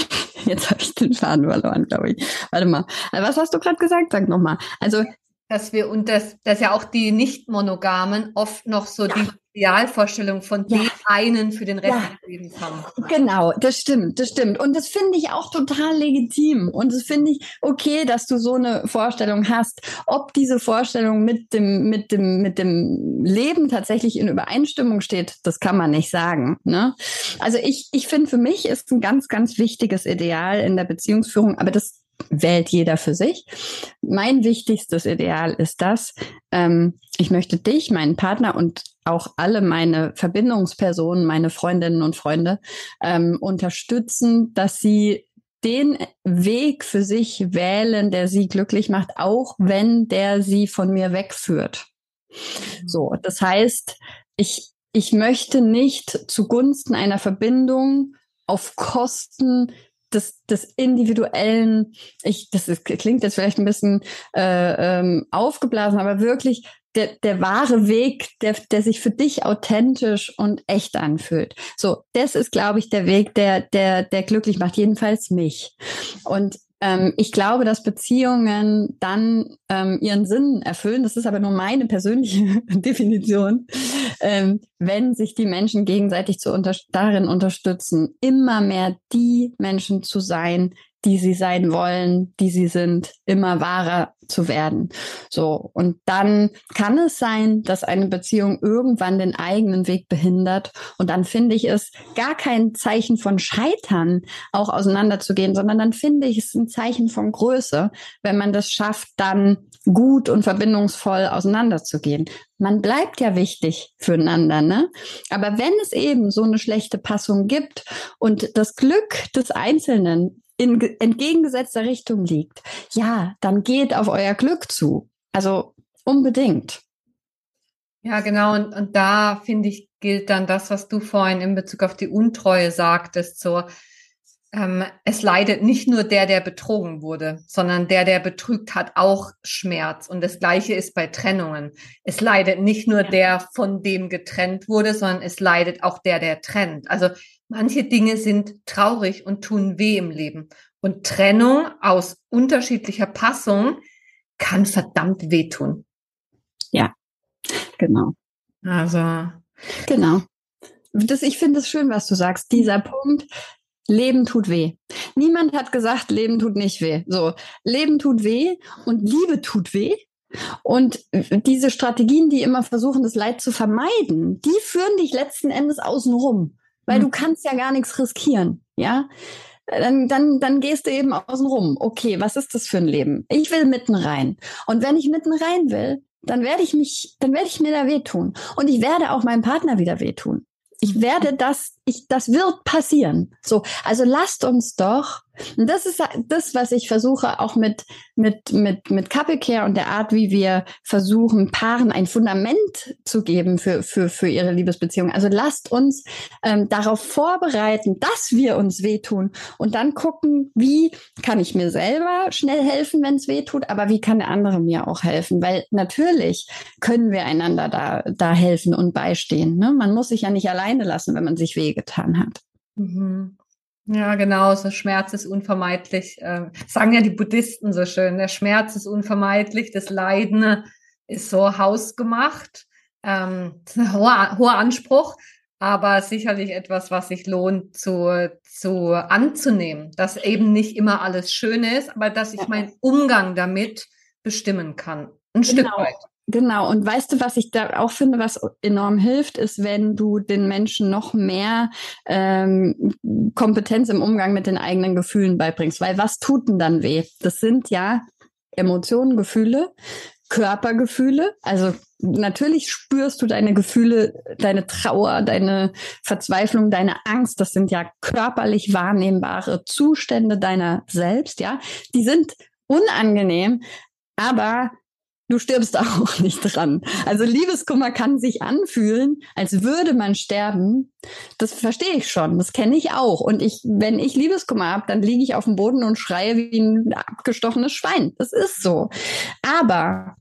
Speaker 2: Jetzt habe ich den Faden verloren, glaube ich. Warte mal. Also was hast du gerade gesagt? Sag nochmal. Also
Speaker 1: dass wir und das, dass ja auch die nicht-monogamen oft noch so ja. die Idealvorstellung von ja. dem einen für den Rest ja. des Lebens haben.
Speaker 2: Genau, das stimmt, das stimmt. Und das finde ich auch total legitim. Und das finde ich okay, dass du so eine Vorstellung hast. Ob diese Vorstellung mit dem, mit dem, mit dem Leben tatsächlich in Übereinstimmung steht, das kann man nicht sagen. Ne? Also ich, ich finde, für mich ist ein ganz, ganz wichtiges Ideal in der Beziehungsführung, aber das wählt jeder für sich. Mein wichtigstes Ideal ist das, ähm, ich möchte dich, meinen Partner und auch alle meine Verbindungspersonen, meine Freundinnen und Freunde ähm, unterstützen, dass sie den Weg für sich wählen, der sie glücklich macht, auch wenn der sie von mir wegführt. So, das heißt, ich, ich möchte nicht zugunsten einer Verbindung auf Kosten des, des individuellen, ich, das ist, klingt jetzt vielleicht ein bisschen äh, ähm, aufgeblasen, aber wirklich der, der wahre Weg, der, der sich für dich authentisch und echt anfühlt. So, das ist, glaube ich, der Weg, der, der, der glücklich macht, jedenfalls mich. Und ähm, ich glaube, dass Beziehungen dann ähm, ihren Sinn erfüllen. Das ist aber nur meine persönliche Definition. Ähm, wenn sich die Menschen gegenseitig zu unter darin unterstützen, immer mehr die Menschen zu sein, die sie sein wollen, die sie sind, immer wahrer zu werden. So. Und dann kann es sein, dass eine Beziehung irgendwann den eigenen Weg behindert. Und dann finde ich es gar kein Zeichen von Scheitern, auch auseinanderzugehen, sondern dann finde ich es ein Zeichen von Größe, wenn man das schafft, dann gut und verbindungsvoll auseinanderzugehen. Man bleibt ja wichtig füreinander, ne? Aber wenn es eben so eine schlechte Passung gibt und das Glück des Einzelnen in entgegengesetzter Richtung liegt, ja, dann geht auf euer Glück zu. Also unbedingt.
Speaker 1: Ja, genau. Und, und da finde ich, gilt dann das, was du vorhin in Bezug auf die Untreue sagtest, so, ähm, es leidet nicht nur der, der betrogen wurde, sondern der, der betrügt hat, auch Schmerz. Und das Gleiche ist bei Trennungen. Es leidet nicht nur der, von dem getrennt wurde, sondern es leidet auch der, der trennt. Also manche Dinge sind traurig und tun weh im Leben. Und Trennung aus unterschiedlicher Passung kann verdammt wehtun.
Speaker 2: Ja, genau.
Speaker 1: Also.
Speaker 2: Genau. Das, ich finde es schön, was du sagst. Dieser Punkt, Leben tut weh. Niemand hat gesagt, Leben tut nicht weh. So, Leben tut weh und Liebe tut weh. Und diese Strategien, die immer versuchen, das Leid zu vermeiden, die führen dich letzten Endes außen rum, weil mhm. du kannst ja gar nichts riskieren, ja? Dann, dann, dann gehst du eben außen rum. Okay, was ist das für ein Leben? Ich will mitten rein. Und wenn ich mitten rein will, dann werde ich mich, dann werde ich mir da wehtun. Und ich werde auch meinem Partner wieder wehtun. Ich werde das, ich, das wird passieren. So, also lasst uns doch und das ist das, was ich versuche, auch mit, mit, mit, mit Couple Care und der Art, wie wir versuchen, Paaren ein Fundament zu geben für, für, für ihre Liebesbeziehung. Also lasst uns ähm, darauf vorbereiten, dass wir uns wehtun und dann gucken, wie kann ich mir selber schnell helfen, wenn es wehtut, aber wie kann der andere mir auch helfen? Weil natürlich können wir einander da, da helfen und beistehen. Ne? Man muss sich ja nicht alleine lassen, wenn man sich wehgetan hat.
Speaker 1: Mhm. Ja, genau, so Schmerz ist unvermeidlich. Äh, sagen ja die Buddhisten so schön, der Schmerz ist unvermeidlich, das Leiden ist so hausgemacht. Ähm, hoher, hoher Anspruch, aber sicherlich etwas, was sich lohnt zu, zu anzunehmen, dass eben nicht immer alles schön ist, aber dass ich meinen Umgang damit bestimmen kann. Ein genau. Stück weit.
Speaker 2: Genau, und weißt du, was ich da auch finde, was enorm hilft, ist, wenn du den Menschen noch mehr ähm, Kompetenz im Umgang mit den eigenen Gefühlen beibringst. Weil was tut denn dann weh? Das sind ja Emotionen, Gefühle, Körpergefühle. Also natürlich spürst du deine Gefühle, deine Trauer, deine Verzweiflung, deine Angst. Das sind ja körperlich wahrnehmbare Zustände deiner selbst, ja. Die sind unangenehm, aber du stirbst auch nicht dran. Also Liebeskummer kann sich anfühlen, als würde man sterben. Das verstehe ich schon, das kenne ich auch. Und ich, wenn ich Liebeskummer habe, dann liege ich auf dem Boden und schreie wie ein abgestochenes Schwein. Das ist so. Aber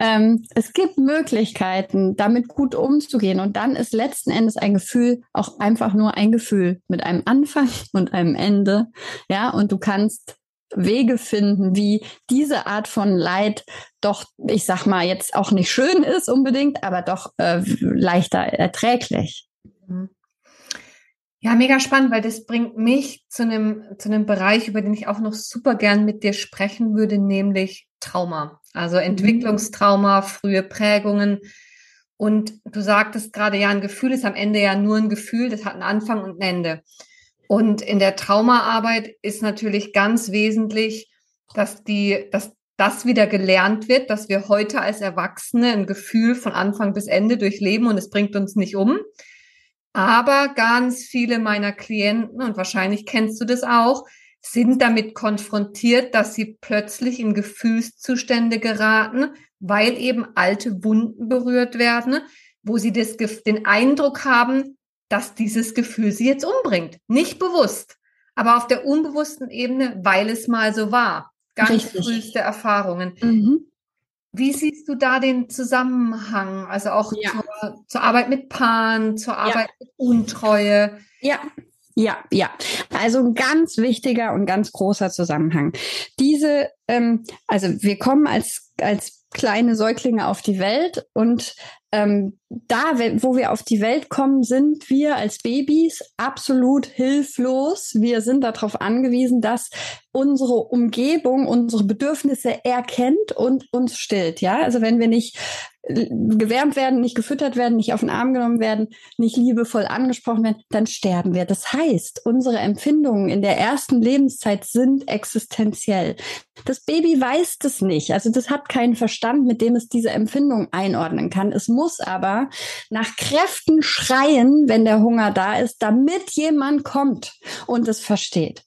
Speaker 2: ähm, es gibt Möglichkeiten, damit gut umzugehen. Und dann ist letzten Endes ein Gefühl auch einfach nur ein Gefühl mit einem Anfang und einem Ende. Ja, und du kannst Wege finden, wie diese Art von Leid doch, ich sag mal, jetzt auch nicht schön ist unbedingt, aber doch äh, leichter erträglich. Mhm.
Speaker 1: Ja, mega spannend, weil das bringt mich zu einem, zu einem Bereich, über den ich auch noch super gern mit dir sprechen würde, nämlich Trauma. Also mhm. Entwicklungstrauma, frühe Prägungen. Und du sagtest gerade, ja, ein Gefühl ist am Ende ja nur ein Gefühl, das hat einen Anfang und ein Ende. Und in der Traumaarbeit ist natürlich ganz wesentlich, dass die, dass das wieder gelernt wird, dass wir heute als Erwachsene ein Gefühl von Anfang bis Ende durchleben und es bringt uns nicht um. Aber ganz viele meiner Klienten, und wahrscheinlich kennst du das auch, sind damit konfrontiert, dass sie plötzlich in Gefühlszustände geraten, weil eben alte Wunden berührt werden, wo sie das, den Eindruck haben, dass dieses Gefühl sie jetzt umbringt. Nicht bewusst, aber auf der unbewussten Ebene, weil es mal so war. Ganz Richtig. früheste Erfahrungen. Mhm. Wie siehst du da den Zusammenhang? Also auch ja. zur, zur, Arbeit mit Paaren, zur Arbeit ja. mit Untreue.
Speaker 2: Ja, ja, ja. Also ein ganz wichtiger und ganz großer Zusammenhang. Diese, ähm, also wir kommen als, als kleine Säuglinge auf die Welt und ähm, da, wo wir auf die Welt kommen, sind wir als Babys absolut hilflos. Wir sind darauf angewiesen, dass unsere Umgebung unsere Bedürfnisse erkennt und uns stillt. Ja, also wenn wir nicht gewärmt werden, nicht gefüttert werden, nicht auf den Arm genommen werden, nicht liebevoll angesprochen werden, dann sterben wir. Das heißt, unsere Empfindungen in der ersten Lebenszeit sind existenziell. Das Baby weiß das nicht. Also das hat keinen Verstand, mit dem es diese Empfindung einordnen kann. Es muss aber nach Kräften schreien, wenn der Hunger da ist, damit jemand kommt und es versteht.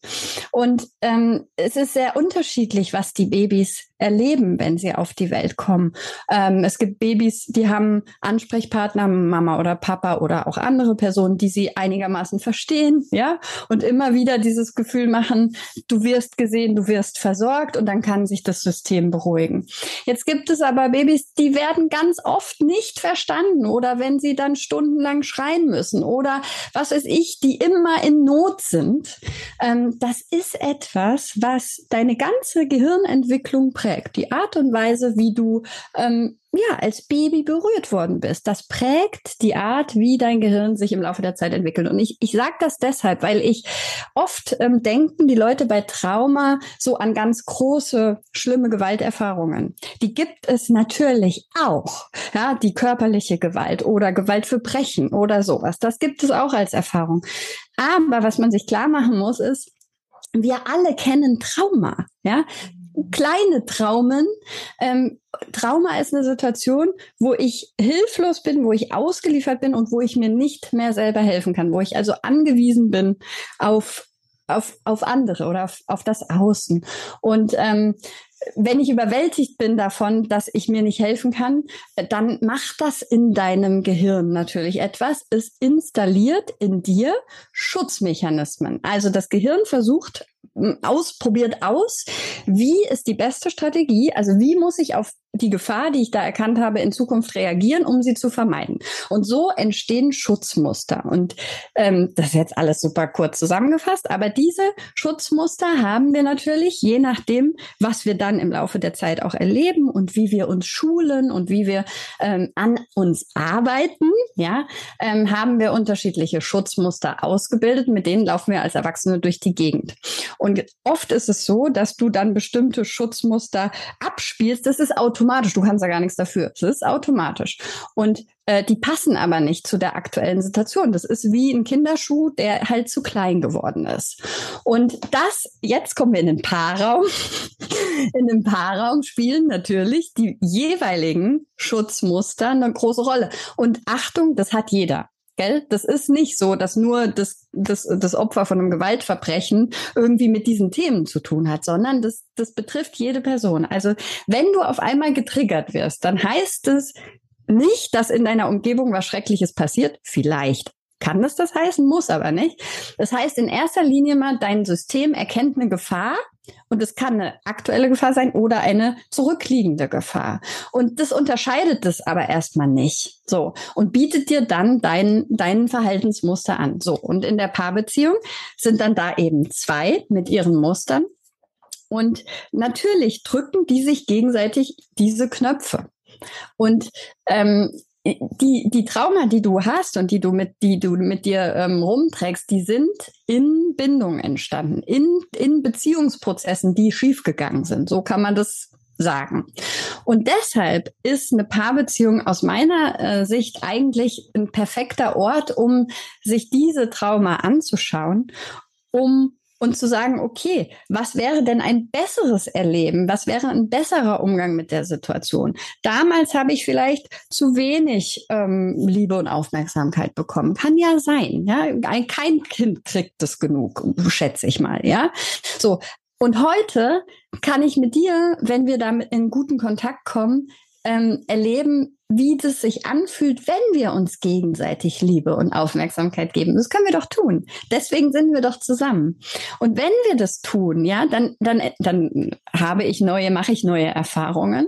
Speaker 2: Und ähm, es ist sehr unterschiedlich, was die Babys erleben, wenn sie auf die Welt kommen. Ähm, es gibt Babys, die haben Ansprechpartner, Mama oder Papa oder auch andere Personen, die sie einigermaßen verstehen, ja, und immer wieder dieses Gefühl machen, du wirst gesehen, du wirst versorgt und dann kann sich das System beruhigen. Jetzt gibt es aber Babys, die werden ganz oft nicht verstanden oder wenn sie dann stundenlang schreien müssen oder was weiß ich, die immer in Not sind. Ähm, das ist etwas, was deine ganze Gehirnentwicklung prägt. Die Art und Weise, wie du ähm, ja, als Baby berührt worden bist. Das prägt die Art, wie dein Gehirn sich im Laufe der Zeit entwickelt. Und ich, ich sage das deshalb, weil ich oft ähm, denken die Leute bei Trauma so an ganz große, schlimme Gewalterfahrungen. Die gibt es natürlich auch. Ja, die körperliche Gewalt oder Gewalt für Brechen oder sowas. Das gibt es auch als Erfahrung. Aber was man sich klar machen muss, ist, wir alle kennen Trauma. Ja, kleine Traumen. Ähm, Trauma ist eine Situation, wo ich hilflos bin, wo ich ausgeliefert bin und wo ich mir nicht mehr selber helfen kann, wo ich also angewiesen bin auf auf, auf andere oder auf, auf das Außen. Und ähm, wenn ich überwältigt bin davon, dass ich mir nicht helfen kann, dann macht das in deinem Gehirn natürlich etwas. Es installiert in dir Schutzmechanismen. Also das Gehirn versucht ausprobiert aus, wie ist die beste Strategie, also wie muss ich auf die Gefahr, die ich da erkannt habe, in Zukunft reagieren, um sie zu vermeiden. Und so entstehen Schutzmuster. Und ähm, das ist jetzt alles super kurz zusammengefasst, aber diese Schutzmuster haben wir natürlich, je nachdem, was wir dann im Laufe der Zeit auch erleben und wie wir uns schulen und wie wir ähm, an uns arbeiten, ja, ähm, haben wir unterschiedliche Schutzmuster ausgebildet, mit denen laufen wir als Erwachsene durch die Gegend. Und oft ist es so, dass du dann bestimmte Schutzmuster abspielst. Das ist automatisch. Du kannst da gar nichts dafür. Es ist automatisch. Und äh, die passen aber nicht zu der aktuellen Situation. Das ist wie ein Kinderschuh, der halt zu klein geworden ist. Und das, jetzt kommen wir in den Paarraum. in den Paarraum spielen natürlich die jeweiligen Schutzmuster eine große Rolle. Und Achtung, das hat jeder. Gell? Das ist nicht so, dass nur das, das, das Opfer von einem Gewaltverbrechen irgendwie mit diesen Themen zu tun hat, sondern das, das betrifft jede Person. Also wenn du auf einmal getriggert wirst, dann heißt es nicht, dass in deiner Umgebung was Schreckliches passiert. Vielleicht kann das das heißen, muss aber nicht. Das heißt in erster Linie mal, dein System erkennt eine Gefahr und es kann eine aktuelle Gefahr sein oder eine zurückliegende Gefahr. Und das unterscheidet es aber erstmal nicht. So. Und bietet dir dann dein, dein Verhaltensmuster an. So. Und in der Paarbeziehung sind dann da eben zwei mit ihren Mustern. Und natürlich drücken die sich gegenseitig diese Knöpfe. Und ähm, die, die Trauma, die du hast und die du mit, die du mit dir ähm, rumträgst, die sind in Bindung entstanden, in, in Beziehungsprozessen, die schiefgegangen sind. So kann man das sagen. Und deshalb ist eine Paarbeziehung aus meiner äh, Sicht eigentlich ein perfekter Ort, um sich diese Trauma anzuschauen, um und zu sagen, okay, was wäre denn ein besseres Erleben? Was wäre ein besserer Umgang mit der Situation? Damals habe ich vielleicht zu wenig ähm, Liebe und Aufmerksamkeit bekommen. Kann ja sein, ja. Ein, kein Kind kriegt das genug, schätze ich mal, ja. So. Und heute kann ich mit dir, wenn wir damit in guten Kontakt kommen, ähm, erleben, wie das sich anfühlt, wenn wir uns gegenseitig Liebe und Aufmerksamkeit geben. Das können wir doch tun. Deswegen sind wir doch zusammen. Und wenn wir das tun, ja, dann, dann, dann habe ich neue, mache ich neue Erfahrungen.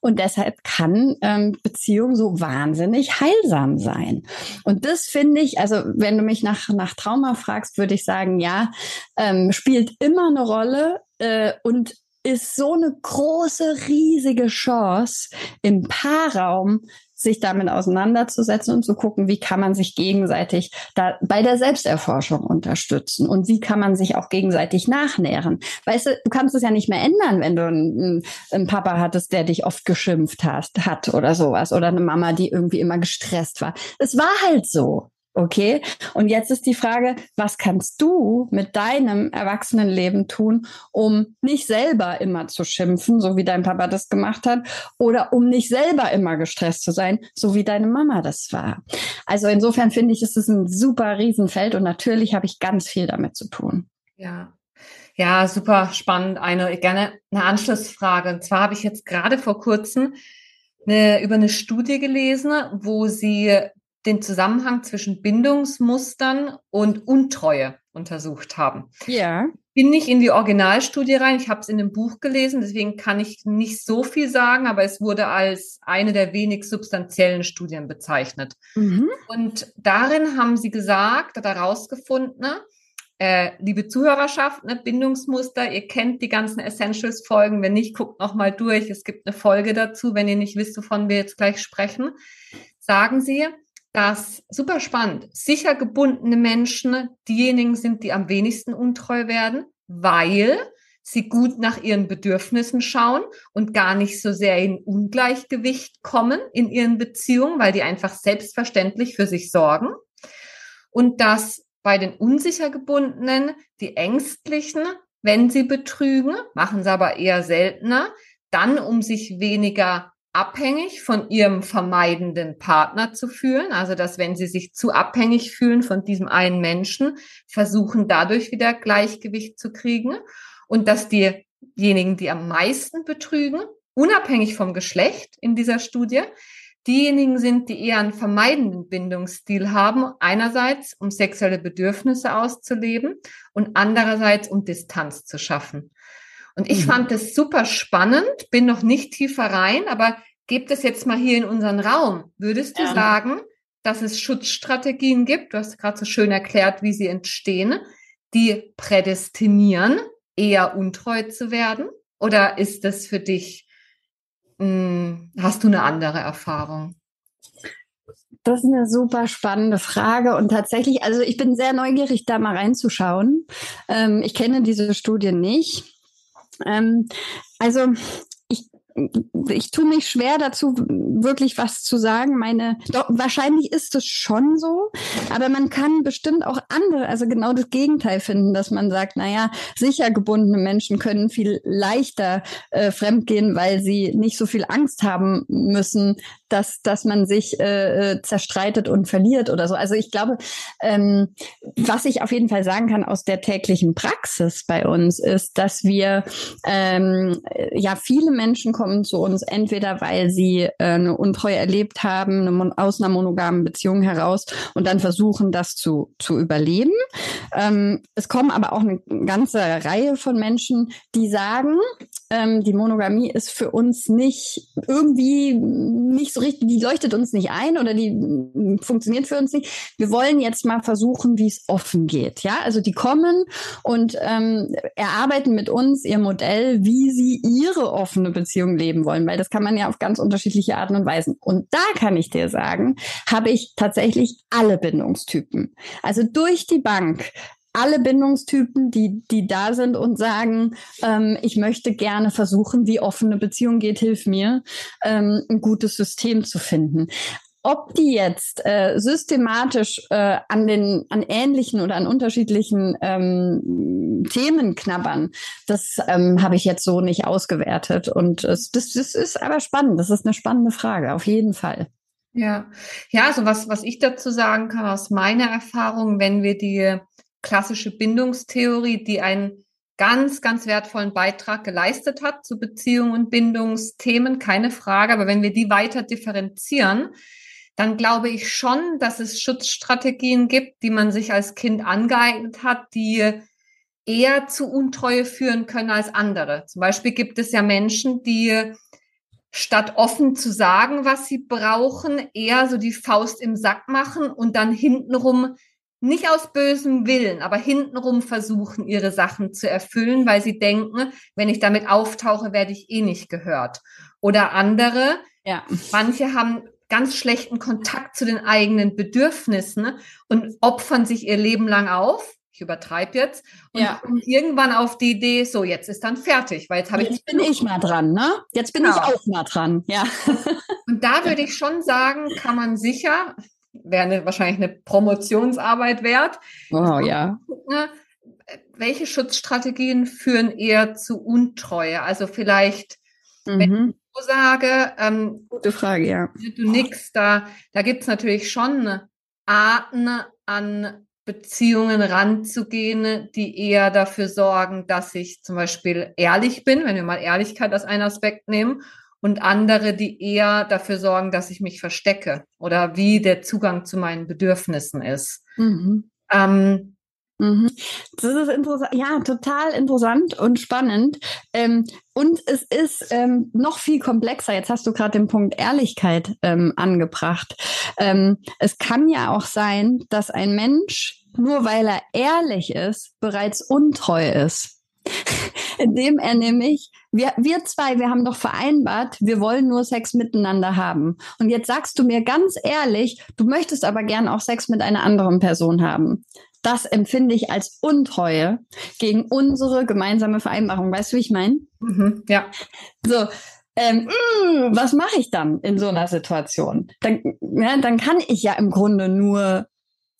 Speaker 2: Und deshalb kann ähm, Beziehung so wahnsinnig heilsam sein. Und das finde ich, also wenn du mich nach, nach Trauma fragst, würde ich sagen, ja, ähm, spielt immer eine Rolle. Äh, und ist so eine große, riesige Chance, im Paarraum sich damit auseinanderzusetzen und zu gucken, wie kann man sich gegenseitig da bei der Selbsterforschung unterstützen und wie kann man sich auch gegenseitig nachnähren. Weißt du, du kannst es ja nicht mehr ändern, wenn du einen, einen Papa hattest, der dich oft geschimpft hast, hat oder sowas oder eine Mama, die irgendwie immer gestresst war. Es war halt so. Okay, und jetzt ist die Frage, was kannst du mit deinem Erwachsenenleben tun, um nicht selber immer zu schimpfen, so wie dein Papa das gemacht hat, oder um nicht selber immer gestresst zu sein, so wie deine Mama das war. Also insofern finde ich, ist es ein super Riesenfeld und natürlich habe ich ganz viel damit zu tun.
Speaker 1: Ja, Ja, super spannend. Eine gerne eine Anschlussfrage. Und zwar habe ich jetzt gerade vor kurzem eine, über eine Studie gelesen, wo sie den Zusammenhang zwischen Bindungsmustern und Untreue untersucht haben.
Speaker 2: Ja.
Speaker 1: Bin nicht in die Originalstudie rein, ich habe es in dem Buch gelesen, deswegen kann ich nicht so viel sagen, aber es wurde als eine der wenig substanziellen Studien bezeichnet. Mhm. Und darin haben sie gesagt oder herausgefunden, äh, liebe Zuhörerschaft, ne, Bindungsmuster, ihr kennt die ganzen Essentials-Folgen. Wenn nicht, guckt noch mal durch. Es gibt eine Folge dazu, wenn ihr nicht wisst, wovon wir jetzt gleich sprechen. Sagen Sie, dass super spannend, sicher gebundene Menschen diejenigen sind, die am wenigsten untreu werden, weil sie gut nach ihren Bedürfnissen schauen und gar nicht so sehr in Ungleichgewicht kommen in ihren Beziehungen, weil die einfach selbstverständlich für sich sorgen. Und dass bei den unsicher gebundenen, die ängstlichen, wenn sie betrügen, machen sie aber eher seltener, dann um sich weniger abhängig von ihrem vermeidenden Partner zu fühlen. Also, dass wenn sie sich zu abhängig fühlen von diesem einen Menschen, versuchen dadurch wieder Gleichgewicht zu kriegen. Und dass diejenigen, die am meisten betrügen, unabhängig vom Geschlecht in dieser Studie, diejenigen sind, die eher einen vermeidenden Bindungsstil haben, einerseits um sexuelle Bedürfnisse auszuleben und andererseits um Distanz zu schaffen. Und ich mhm. fand das super spannend, bin noch nicht tiefer rein, aber gebt es jetzt mal hier in unseren Raum. Würdest du ja. sagen, dass es Schutzstrategien gibt? Du hast gerade so schön erklärt, wie sie entstehen, die prädestinieren, eher untreu zu werden? Oder ist das für dich hm, hast du eine andere Erfahrung?
Speaker 2: Das ist eine super spannende Frage und tatsächlich, also ich bin sehr neugierig, da mal reinzuschauen. Ähm, ich kenne diese Studie nicht. Ähm, also ich tue mich schwer dazu, wirklich was zu sagen. Meine, doch, wahrscheinlich ist es schon so, aber man kann bestimmt auch andere, also genau das Gegenteil finden, dass man sagt, naja, sicher gebundene Menschen können viel leichter äh, fremdgehen, weil sie nicht so viel Angst haben müssen, dass, dass man sich äh, äh, zerstreitet und verliert oder so. Also ich glaube, ähm, was ich auf jeden Fall sagen kann aus der täglichen Praxis bei uns ist, dass wir ähm, ja viele Menschen kommen zu uns entweder weil sie äh, eine Untreue erlebt haben, eine, aus einer monogamen Beziehung heraus und dann versuchen, das zu zu überleben. Ähm, es kommen aber auch eine ganze Reihe von Menschen, die sagen, ähm, die Monogamie ist für uns nicht irgendwie nicht so richtig, die leuchtet uns nicht ein oder die mm, funktioniert für uns nicht. Wir wollen jetzt mal versuchen, wie es offen geht. Ja, also die kommen und ähm, erarbeiten mit uns ihr Modell, wie sie ihre offene Beziehung leben wollen, weil das kann man ja auf ganz unterschiedliche Arten und Weisen. Und da kann ich dir sagen, habe ich tatsächlich alle Bindungstypen. Also durch die Bank alle Bindungstypen, die, die da sind und sagen, ähm, ich möchte gerne versuchen, wie offene Beziehung geht, hilf mir, ähm, ein gutes System zu finden. Ob die jetzt äh, systematisch äh, an den an ähnlichen oder an unterschiedlichen ähm, Themen knabbern, das ähm, habe ich jetzt so nicht ausgewertet. Und es, das, das ist aber spannend. Das ist eine spannende Frage, auf jeden Fall.
Speaker 1: Ja, ja, also was, was ich dazu sagen kann aus meiner Erfahrung, wenn wir die klassische Bindungstheorie, die einen ganz, ganz wertvollen Beitrag geleistet hat zu Beziehungen und Bindungsthemen, keine Frage. Aber wenn wir die weiter differenzieren, dann glaube ich schon, dass es Schutzstrategien gibt, die man sich als Kind angeeignet hat, die eher zu Untreue führen können als andere. Zum Beispiel gibt es ja Menschen, die statt offen zu sagen, was sie brauchen, eher so die Faust im Sack machen und dann hintenrum nicht aus bösem Willen, aber hintenrum versuchen, ihre Sachen zu erfüllen, weil sie denken, wenn ich damit auftauche, werde ich eh nicht gehört. Oder andere, ja. manche haben ganz schlechten Kontakt zu den eigenen Bedürfnissen und opfern sich ihr Leben lang auf. Ich übertreibe jetzt und ja. irgendwann auf die Idee, so jetzt ist dann fertig, weil jetzt habe ich
Speaker 2: jetzt bin ich mal dran, ne? Jetzt bin genau. ich auch mal dran, ja.
Speaker 1: Und da würde ich schon sagen, kann man sicher wäre eine, wahrscheinlich eine Promotionsarbeit wert.
Speaker 2: Oh ja.
Speaker 1: Welche Schutzstrategien führen eher zu Untreue? Also vielleicht, mhm. wenn ich so sage, ähm,
Speaker 2: gute Frage, ja.
Speaker 1: Du nix, da, da gibt es natürlich schon Arten an Beziehungen ranzugehen, die eher dafür sorgen, dass ich zum Beispiel ehrlich bin, wenn wir mal Ehrlichkeit als einen Aspekt nehmen, und andere, die eher dafür sorgen, dass ich mich verstecke oder wie der Zugang zu meinen Bedürfnissen ist. Mhm. Ähm,
Speaker 2: Mhm. Das ist interessant, ja, total interessant und spannend. Ähm, und es ist ähm, noch viel komplexer. Jetzt hast du gerade den Punkt Ehrlichkeit ähm, angebracht. Ähm, es kann ja auch sein, dass ein Mensch, nur weil er ehrlich ist, bereits untreu ist. Indem er nämlich, wir, wir zwei, wir haben doch vereinbart, wir wollen nur Sex miteinander haben. Und jetzt sagst du mir ganz ehrlich, du möchtest aber gern auch Sex mit einer anderen Person haben das empfinde ich als Untreue gegen unsere gemeinsame Vereinbarung. Weißt du, wie ich meine?
Speaker 1: Mhm, ja.
Speaker 2: So, ähm, mh, mm, was mache ich dann in so einer Situation? Dann, ja, dann kann ich ja im Grunde nur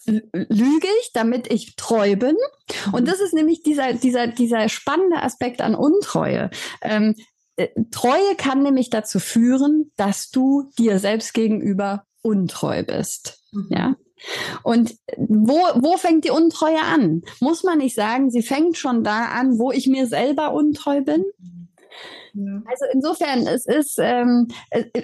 Speaker 2: lüge ich, damit ich treu bin. Und das ist nämlich dieser, dieser, dieser spannende Aspekt an Untreue. Ähm, äh, Treue kann nämlich dazu führen, dass du dir selbst gegenüber untreu bist. Mhm. Ja. Und wo, wo fängt die Untreue an? Muss man nicht sagen, sie fängt schon da an, wo ich mir selber untreu bin? Ja. Also insofern, es ist, ähm,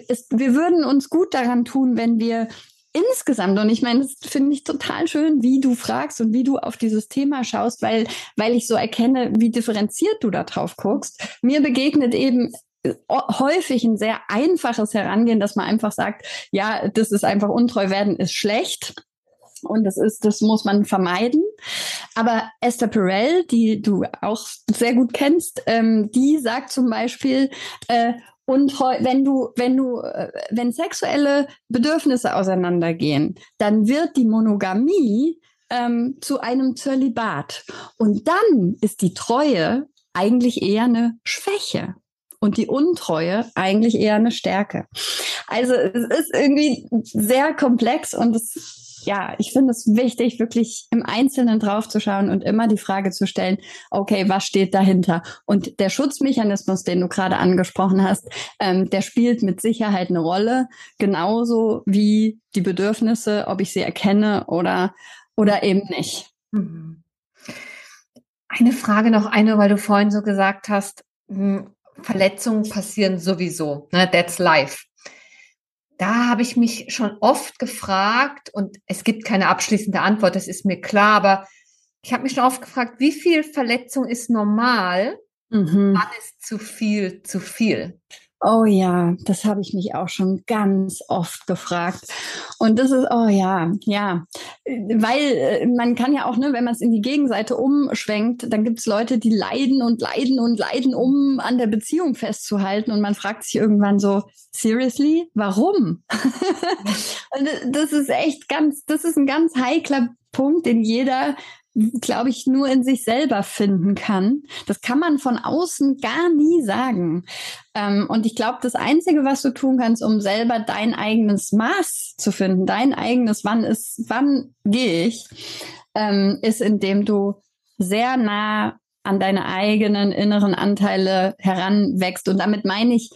Speaker 2: es, wir würden uns gut daran tun, wenn wir insgesamt, und ich meine, das finde ich total schön, wie du fragst und wie du auf dieses Thema schaust, weil, weil ich so erkenne, wie differenziert du da drauf guckst. Mir begegnet eben häufig ein sehr einfaches Herangehen, dass man einfach sagt, ja, das ist einfach untreu werden, ist schlecht. Und das ist, das muss man vermeiden. Aber Esther Perel, die du auch sehr gut kennst, ähm, die sagt zum Beispiel, äh, und wenn du, wenn du, äh, wenn sexuelle Bedürfnisse auseinandergehen, dann wird die Monogamie ähm, zu einem Zölibat. Und dann ist die Treue eigentlich eher eine Schwäche und die Untreue eigentlich eher eine Stärke. Also es ist irgendwie sehr komplex und es ja, ich finde es wichtig, wirklich im Einzelnen draufzuschauen und immer die Frage zu stellen, okay, was steht dahinter? Und der Schutzmechanismus, den du gerade angesprochen hast, ähm, der spielt mit Sicherheit eine Rolle, genauso wie die Bedürfnisse, ob ich sie erkenne oder, oder eben nicht. Mhm.
Speaker 1: Eine Frage noch, eine, weil du vorhin so gesagt hast, hm, Verletzungen passieren sowieso. Ne? That's life. Da habe ich mich schon oft gefragt und es gibt keine abschließende Antwort, das ist mir klar, aber ich habe mich schon oft gefragt, wie viel Verletzung ist normal? Mhm. Wann ist zu viel zu viel?
Speaker 2: Oh ja, das habe ich mich auch schon ganz oft gefragt. Und das ist, oh ja, ja. Weil äh, man kann ja auch, ne, wenn man es in die Gegenseite umschwenkt, dann gibt es Leute, die leiden und leiden und leiden, um an der Beziehung festzuhalten. Und man fragt sich irgendwann so, seriously, warum? und das ist echt ganz, das ist ein ganz heikler Punkt, den jeder glaube ich, nur in sich selber finden kann. Das kann man von außen gar nie sagen. Ähm, und ich glaube, das Einzige, was du tun kannst, um selber dein eigenes Maß zu finden, dein eigenes, wann ist, wann gehe ich, ähm, ist, indem du sehr nah an deine eigenen inneren Anteile heranwächst. Und damit meine ich,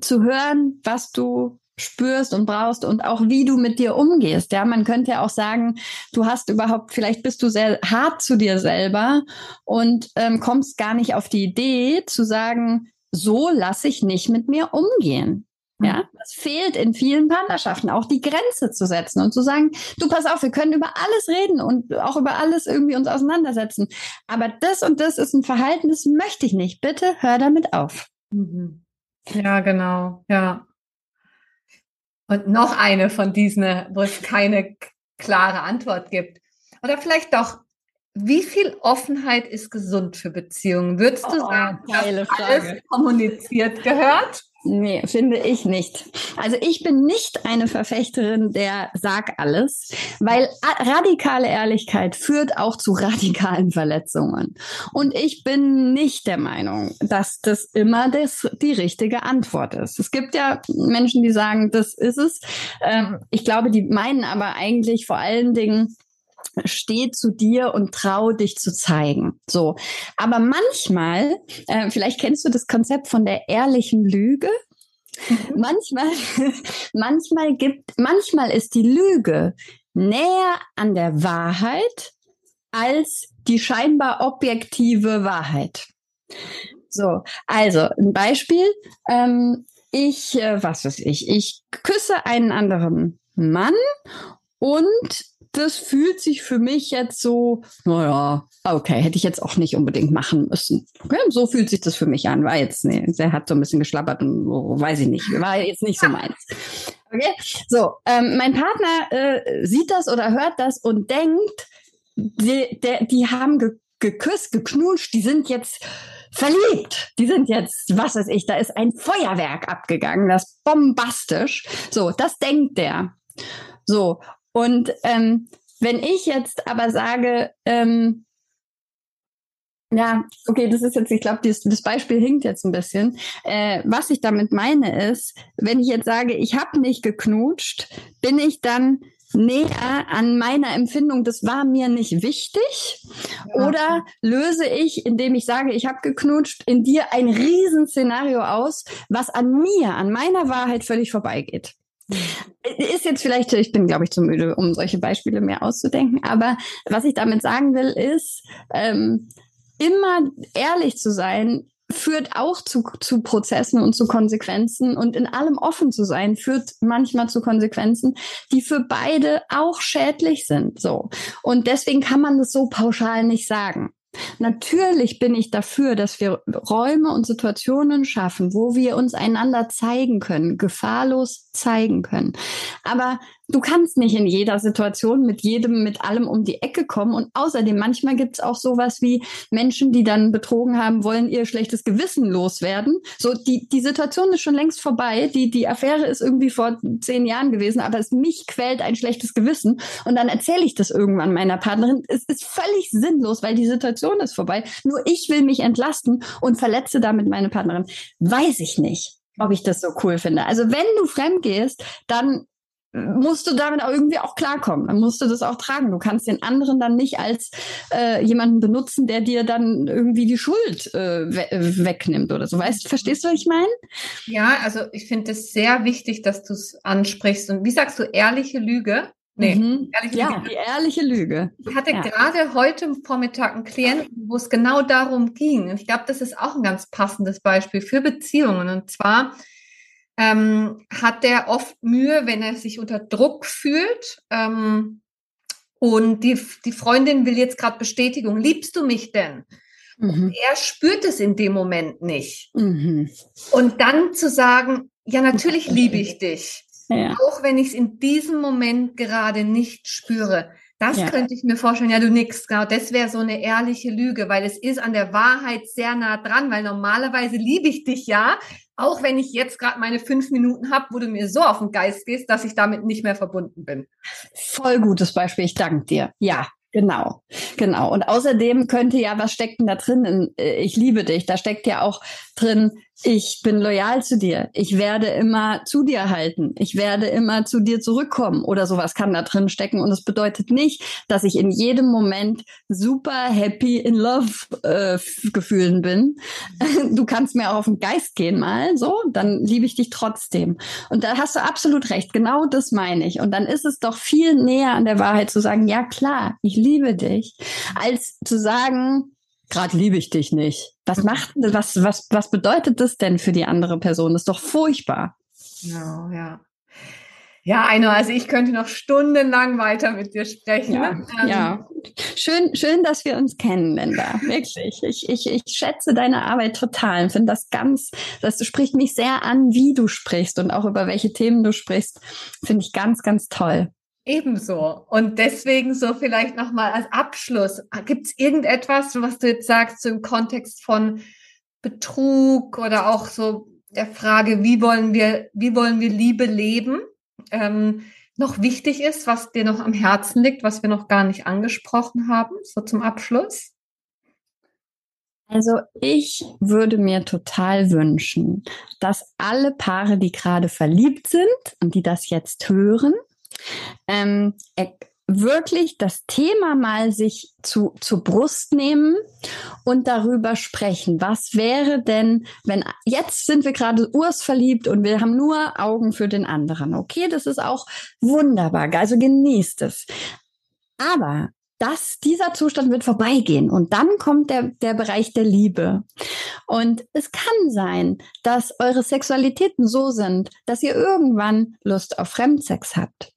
Speaker 2: zu hören, was du spürst und brauchst und auch wie du mit dir umgehst. Ja, man könnte ja auch sagen, du hast überhaupt, vielleicht bist du sehr hart zu dir selber und ähm, kommst gar nicht auf die Idee zu sagen, so lasse ich nicht mit mir umgehen. Ja, mhm. das fehlt in vielen Partnerschaften, auch die Grenze zu setzen und zu sagen, du pass auf, wir können über alles reden und auch über alles irgendwie uns auseinandersetzen. Aber das und das ist ein Verhalten, das möchte ich nicht. Bitte hör damit auf.
Speaker 1: Mhm. Ja, genau. Ja. Und noch eine von diesen, wo es keine klare Antwort gibt. Oder vielleicht doch, wie viel Offenheit ist gesund für Beziehungen? Würdest du oh, sagen, dass alles kommuniziert gehört?
Speaker 2: Nee, finde ich nicht. Also ich bin nicht eine Verfechterin der Sag alles, weil radikale Ehrlichkeit führt auch zu radikalen Verletzungen. Und ich bin nicht der Meinung, dass das immer das, die richtige Antwort ist. Es gibt ja Menschen, die sagen, das ist es. Ähm, ich glaube, die meinen aber eigentlich vor allen Dingen, steh zu dir und trau dich zu zeigen. So. Aber manchmal, äh, vielleicht kennst du das Konzept von der ehrlichen Lüge. Mhm. Manchmal, manchmal gibt, manchmal ist die Lüge näher an der Wahrheit als die scheinbar objektive Wahrheit. So, also ein Beispiel. Ähm, ich, äh, was weiß ich, ich küsse einen anderen Mann und das fühlt sich für mich jetzt so, naja, okay, hätte ich jetzt auch nicht unbedingt machen müssen. Okay, so fühlt sich das für mich an. War jetzt, nee, der hat so ein bisschen geschlappert und so, weiß ich nicht, war jetzt nicht so meins. Okay, so, ähm, mein Partner äh, sieht das oder hört das und denkt, die, der, die haben ge geküsst, geknutscht, die sind jetzt verliebt. Die sind jetzt, was weiß ich, da ist ein Feuerwerk abgegangen, das bombastisch. So, das denkt der. So, und ähm, wenn ich jetzt aber sage, ähm, ja, okay, das ist jetzt, ich glaube, das, Beispiel hinkt jetzt ein bisschen. Äh, was ich damit meine ist, wenn ich jetzt sage, ich habe nicht geknutscht, bin ich dann näher an meiner Empfindung, das war mir nicht wichtig? Ja. Oder löse ich, indem ich sage, ich habe geknutscht, in dir ein Riesenszenario aus, was an mir, an meiner Wahrheit völlig vorbeigeht? Ist jetzt vielleicht, ich bin, glaube ich, zu müde, um solche Beispiele mehr auszudenken, aber was ich damit sagen will, ist, ähm, immer ehrlich zu sein, führt auch zu, zu Prozessen und zu Konsequenzen und in allem offen zu sein, führt manchmal zu Konsequenzen, die für beide auch schädlich sind, so. Und deswegen kann man das so pauschal nicht sagen. Natürlich bin ich dafür, dass wir Räume und Situationen schaffen, wo wir uns einander zeigen können, gefahrlos zeigen können. Aber du kannst nicht in jeder Situation mit jedem, mit allem um die Ecke kommen. Und außerdem, manchmal gibt es auch sowas wie Menschen, die dann betrogen haben, wollen ihr schlechtes Gewissen loswerden. So, die, die Situation ist schon längst vorbei. Die, die Affäre ist irgendwie vor zehn Jahren gewesen, aber es mich quält ein schlechtes Gewissen. Und dann erzähle ich das irgendwann meiner Partnerin. Es ist völlig sinnlos, weil die Situation ist vorbei. Nur ich will mich entlasten und verletze damit meine Partnerin. Weiß ich nicht ob ich das so cool finde. Also wenn du fremd gehst, dann musst du damit auch irgendwie auch klarkommen. Dann musst du das auch tragen. Du kannst den anderen dann nicht als äh, jemanden benutzen, der dir dann irgendwie die Schuld äh, we wegnimmt oder so. Weißt, verstehst du, was ich meine?
Speaker 1: Ja, also ich finde es sehr wichtig, dass du es ansprichst. Und wie sagst du, ehrliche Lüge?
Speaker 2: Nee, mhm. ehrliche ja, Lüge. die ehrliche Lüge.
Speaker 1: Ich hatte
Speaker 2: ja.
Speaker 1: gerade heute Vormittag einen Klienten, wo es genau darum ging. Und ich glaube, das ist auch ein ganz passendes Beispiel für Beziehungen. Und zwar ähm, hat der oft Mühe, wenn er sich unter Druck fühlt. Ähm, und die, die Freundin will jetzt gerade Bestätigung. Liebst du mich denn? Mhm. er spürt es in dem Moment nicht. Mhm. Und dann zu sagen, ja, natürlich liebe ich dich. Ja. Auch wenn ich es in diesem Moment gerade nicht spüre. Das ja. könnte ich mir vorstellen. Ja, du nix. Genau, das wäre so eine ehrliche Lüge, weil es ist an der Wahrheit sehr nah dran, weil normalerweise liebe ich dich ja, auch wenn ich jetzt gerade meine fünf Minuten habe, wo du mir so auf den Geist gehst, dass ich damit nicht mehr verbunden bin.
Speaker 2: Voll gutes Beispiel, ich danke dir. Ja, Genau, genau. Und außerdem könnte ja, was steckt denn da drin? In, äh, ich liebe dich. Da steckt ja auch drin, ich bin loyal zu dir. Ich werde immer zu dir halten. Ich werde immer zu dir zurückkommen oder sowas kann da drin stecken. Und es bedeutet nicht, dass ich in jedem Moment super happy in love äh, gefühlen bin. Du kannst mir auch auf den Geist gehen mal, so, dann liebe ich dich trotzdem. Und da hast du absolut recht. Genau das meine ich. Und dann ist es doch viel näher an der Wahrheit zu sagen, ja klar, ich liebe dich, als zu sagen, gerade liebe ich dich nicht. Was macht, was, was, was bedeutet das denn für die andere Person? Das ist doch furchtbar.
Speaker 1: Genau, ja. Ja, Eino, also ich könnte noch stundenlang weiter mit dir sprechen.
Speaker 2: Ja, ähm, ja. Schön, schön, dass wir uns kennen, Linda. Wirklich. Ich, ich, ich schätze deine Arbeit total und finde das ganz, das spricht mich sehr an, wie du sprichst und auch über welche Themen du sprichst. Finde ich ganz, ganz toll.
Speaker 1: Ebenso. Und deswegen so vielleicht nochmal als Abschluss. Gibt es irgendetwas, was du jetzt sagst, so im Kontext von Betrug oder auch so der Frage, wie wollen wir, wie wollen wir Liebe leben, ähm, noch wichtig ist, was dir noch am Herzen liegt, was wir noch gar nicht angesprochen haben, so zum Abschluss?
Speaker 2: Also ich würde mir total wünschen, dass alle Paare, die gerade verliebt sind und die das jetzt hören, ähm, wirklich das Thema mal sich zu, zur Brust nehmen und darüber sprechen. Was wäre denn, wenn jetzt sind wir gerade urs verliebt und wir haben nur Augen für den anderen. Okay, das ist auch wunderbar. Also genießt es. Aber das, dieser Zustand wird vorbeigehen und dann kommt der, der Bereich der Liebe. Und es kann sein, dass eure Sexualitäten so sind, dass ihr irgendwann Lust auf Fremdsex habt.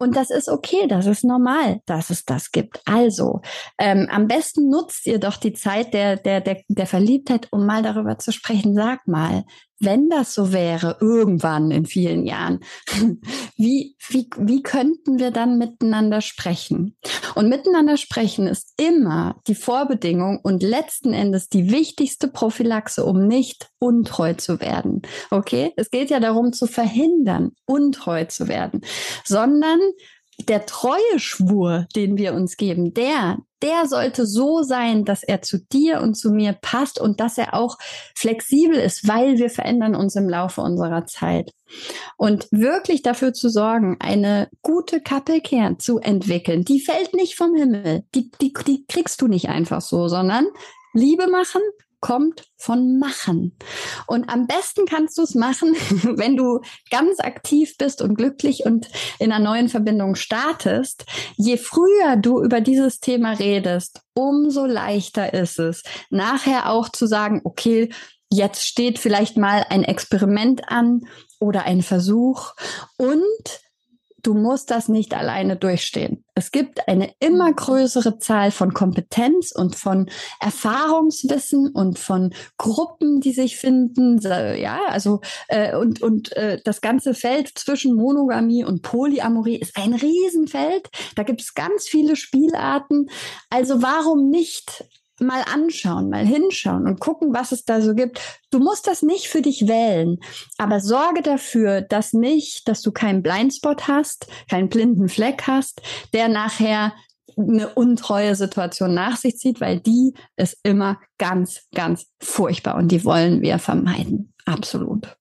Speaker 2: Und das ist okay, das ist normal, dass es das gibt. Also, ähm, am besten nutzt ihr doch die Zeit der, der, der, der Verliebtheit, um mal darüber zu sprechen. Sag mal, wenn das so wäre, irgendwann in vielen Jahren, wie, wie, wie könnten wir dann miteinander sprechen? Und miteinander sprechen ist immer die Vorbedingung und letzten Endes die wichtigste Prophylaxe, um nicht untreu zu werden. Okay? Es geht ja darum zu verhindern, untreu zu werden, sondern der Treueschwur, den wir uns geben, der, der sollte so sein, dass er zu dir und zu mir passt und dass er auch flexibel ist, weil wir verändern uns im Laufe unserer Zeit. Und wirklich dafür zu sorgen, eine gute Kappelkern zu entwickeln, die fällt nicht vom Himmel. Die, die, die kriegst du nicht einfach so, sondern Liebe machen, kommt von Machen. Und am besten kannst du es machen, wenn du ganz aktiv bist und glücklich und in einer neuen Verbindung startest. Je früher du über dieses Thema redest, umso leichter ist es, nachher auch zu sagen, okay, jetzt steht vielleicht mal ein Experiment an oder ein Versuch und du musst das nicht alleine durchstehen. Es gibt eine immer größere Zahl von Kompetenz und von Erfahrungswissen und von Gruppen, die sich finden. Ja, also äh, und und äh, das ganze Feld zwischen Monogamie und Polyamorie ist ein Riesenfeld. Da gibt es ganz viele Spielarten. Also warum nicht mal anschauen, mal hinschauen und gucken, was es da so gibt. Du musst das nicht für dich wählen, aber sorge dafür, dass nicht, dass du keinen Blindspot hast, keinen blinden Fleck hast, der nachher eine untreue Situation nach sich zieht, weil die ist immer ganz, ganz furchtbar und die wollen wir vermeiden. Absolut.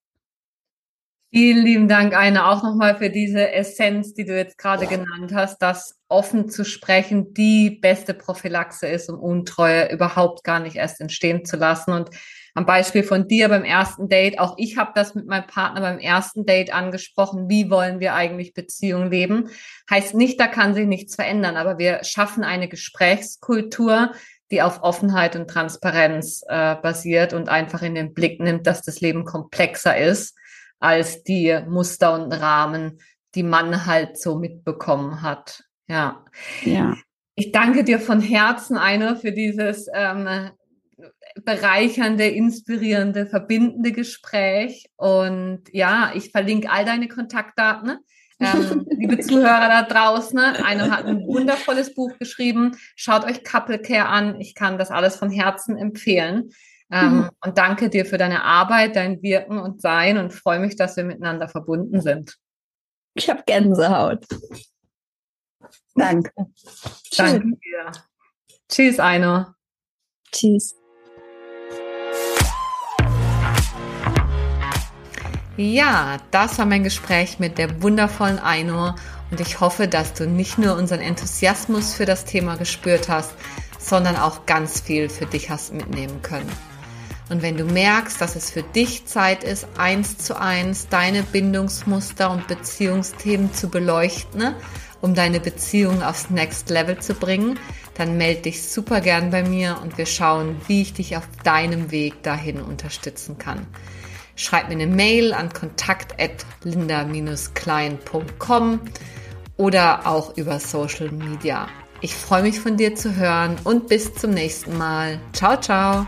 Speaker 1: Vielen lieben Dank, Eine, auch nochmal für diese Essenz, die du jetzt gerade genannt hast, dass offen zu sprechen die beste Prophylaxe ist, um Untreue überhaupt gar nicht erst entstehen zu lassen. Und am Beispiel von dir beim ersten Date, auch ich habe das mit meinem Partner beim ersten Date angesprochen, wie wollen wir eigentlich Beziehungen leben? Heißt nicht, da kann sich nichts verändern, aber wir schaffen eine Gesprächskultur, die auf Offenheit und Transparenz äh, basiert und einfach in den Blick nimmt, dass das Leben komplexer ist als die Muster und Rahmen, die man halt so mitbekommen hat. Ja. Ja. Ich danke dir von Herzen, Einer, für dieses ähm, bereichernde, inspirierende, verbindende Gespräch. Und ja, ich verlinke all deine Kontaktdaten. Ne? Ähm, liebe Zuhörer da draußen, Einer hat ein wundervolles Buch geschrieben. Schaut euch Couple Care an. Ich kann das alles von Herzen empfehlen. Ähm, mhm. Und danke dir für deine Arbeit, dein Wirken und Sein und freue mich, dass wir miteinander verbunden sind.
Speaker 2: Ich habe Gänsehaut. Danke.
Speaker 1: Danke dir. Tschüss, Einer.
Speaker 2: Tschüss.
Speaker 1: Ja, das war mein Gespräch mit der wundervollen Einor und ich hoffe, dass du nicht nur unseren Enthusiasmus für das Thema gespürt hast, sondern auch ganz viel für dich hast mitnehmen können. Und wenn du merkst, dass es für dich Zeit ist, eins zu eins deine Bindungsmuster und Beziehungsthemen zu beleuchten, ne, um deine Beziehung aufs Next Level zu bringen, dann melde dich super gern bei mir und wir schauen, wie ich dich auf deinem Weg dahin unterstützen kann. Schreib mir eine Mail an kontakt@linda-klein.com oder auch über Social Media. Ich freue mich von dir zu hören und bis zum nächsten Mal. Ciao, ciao.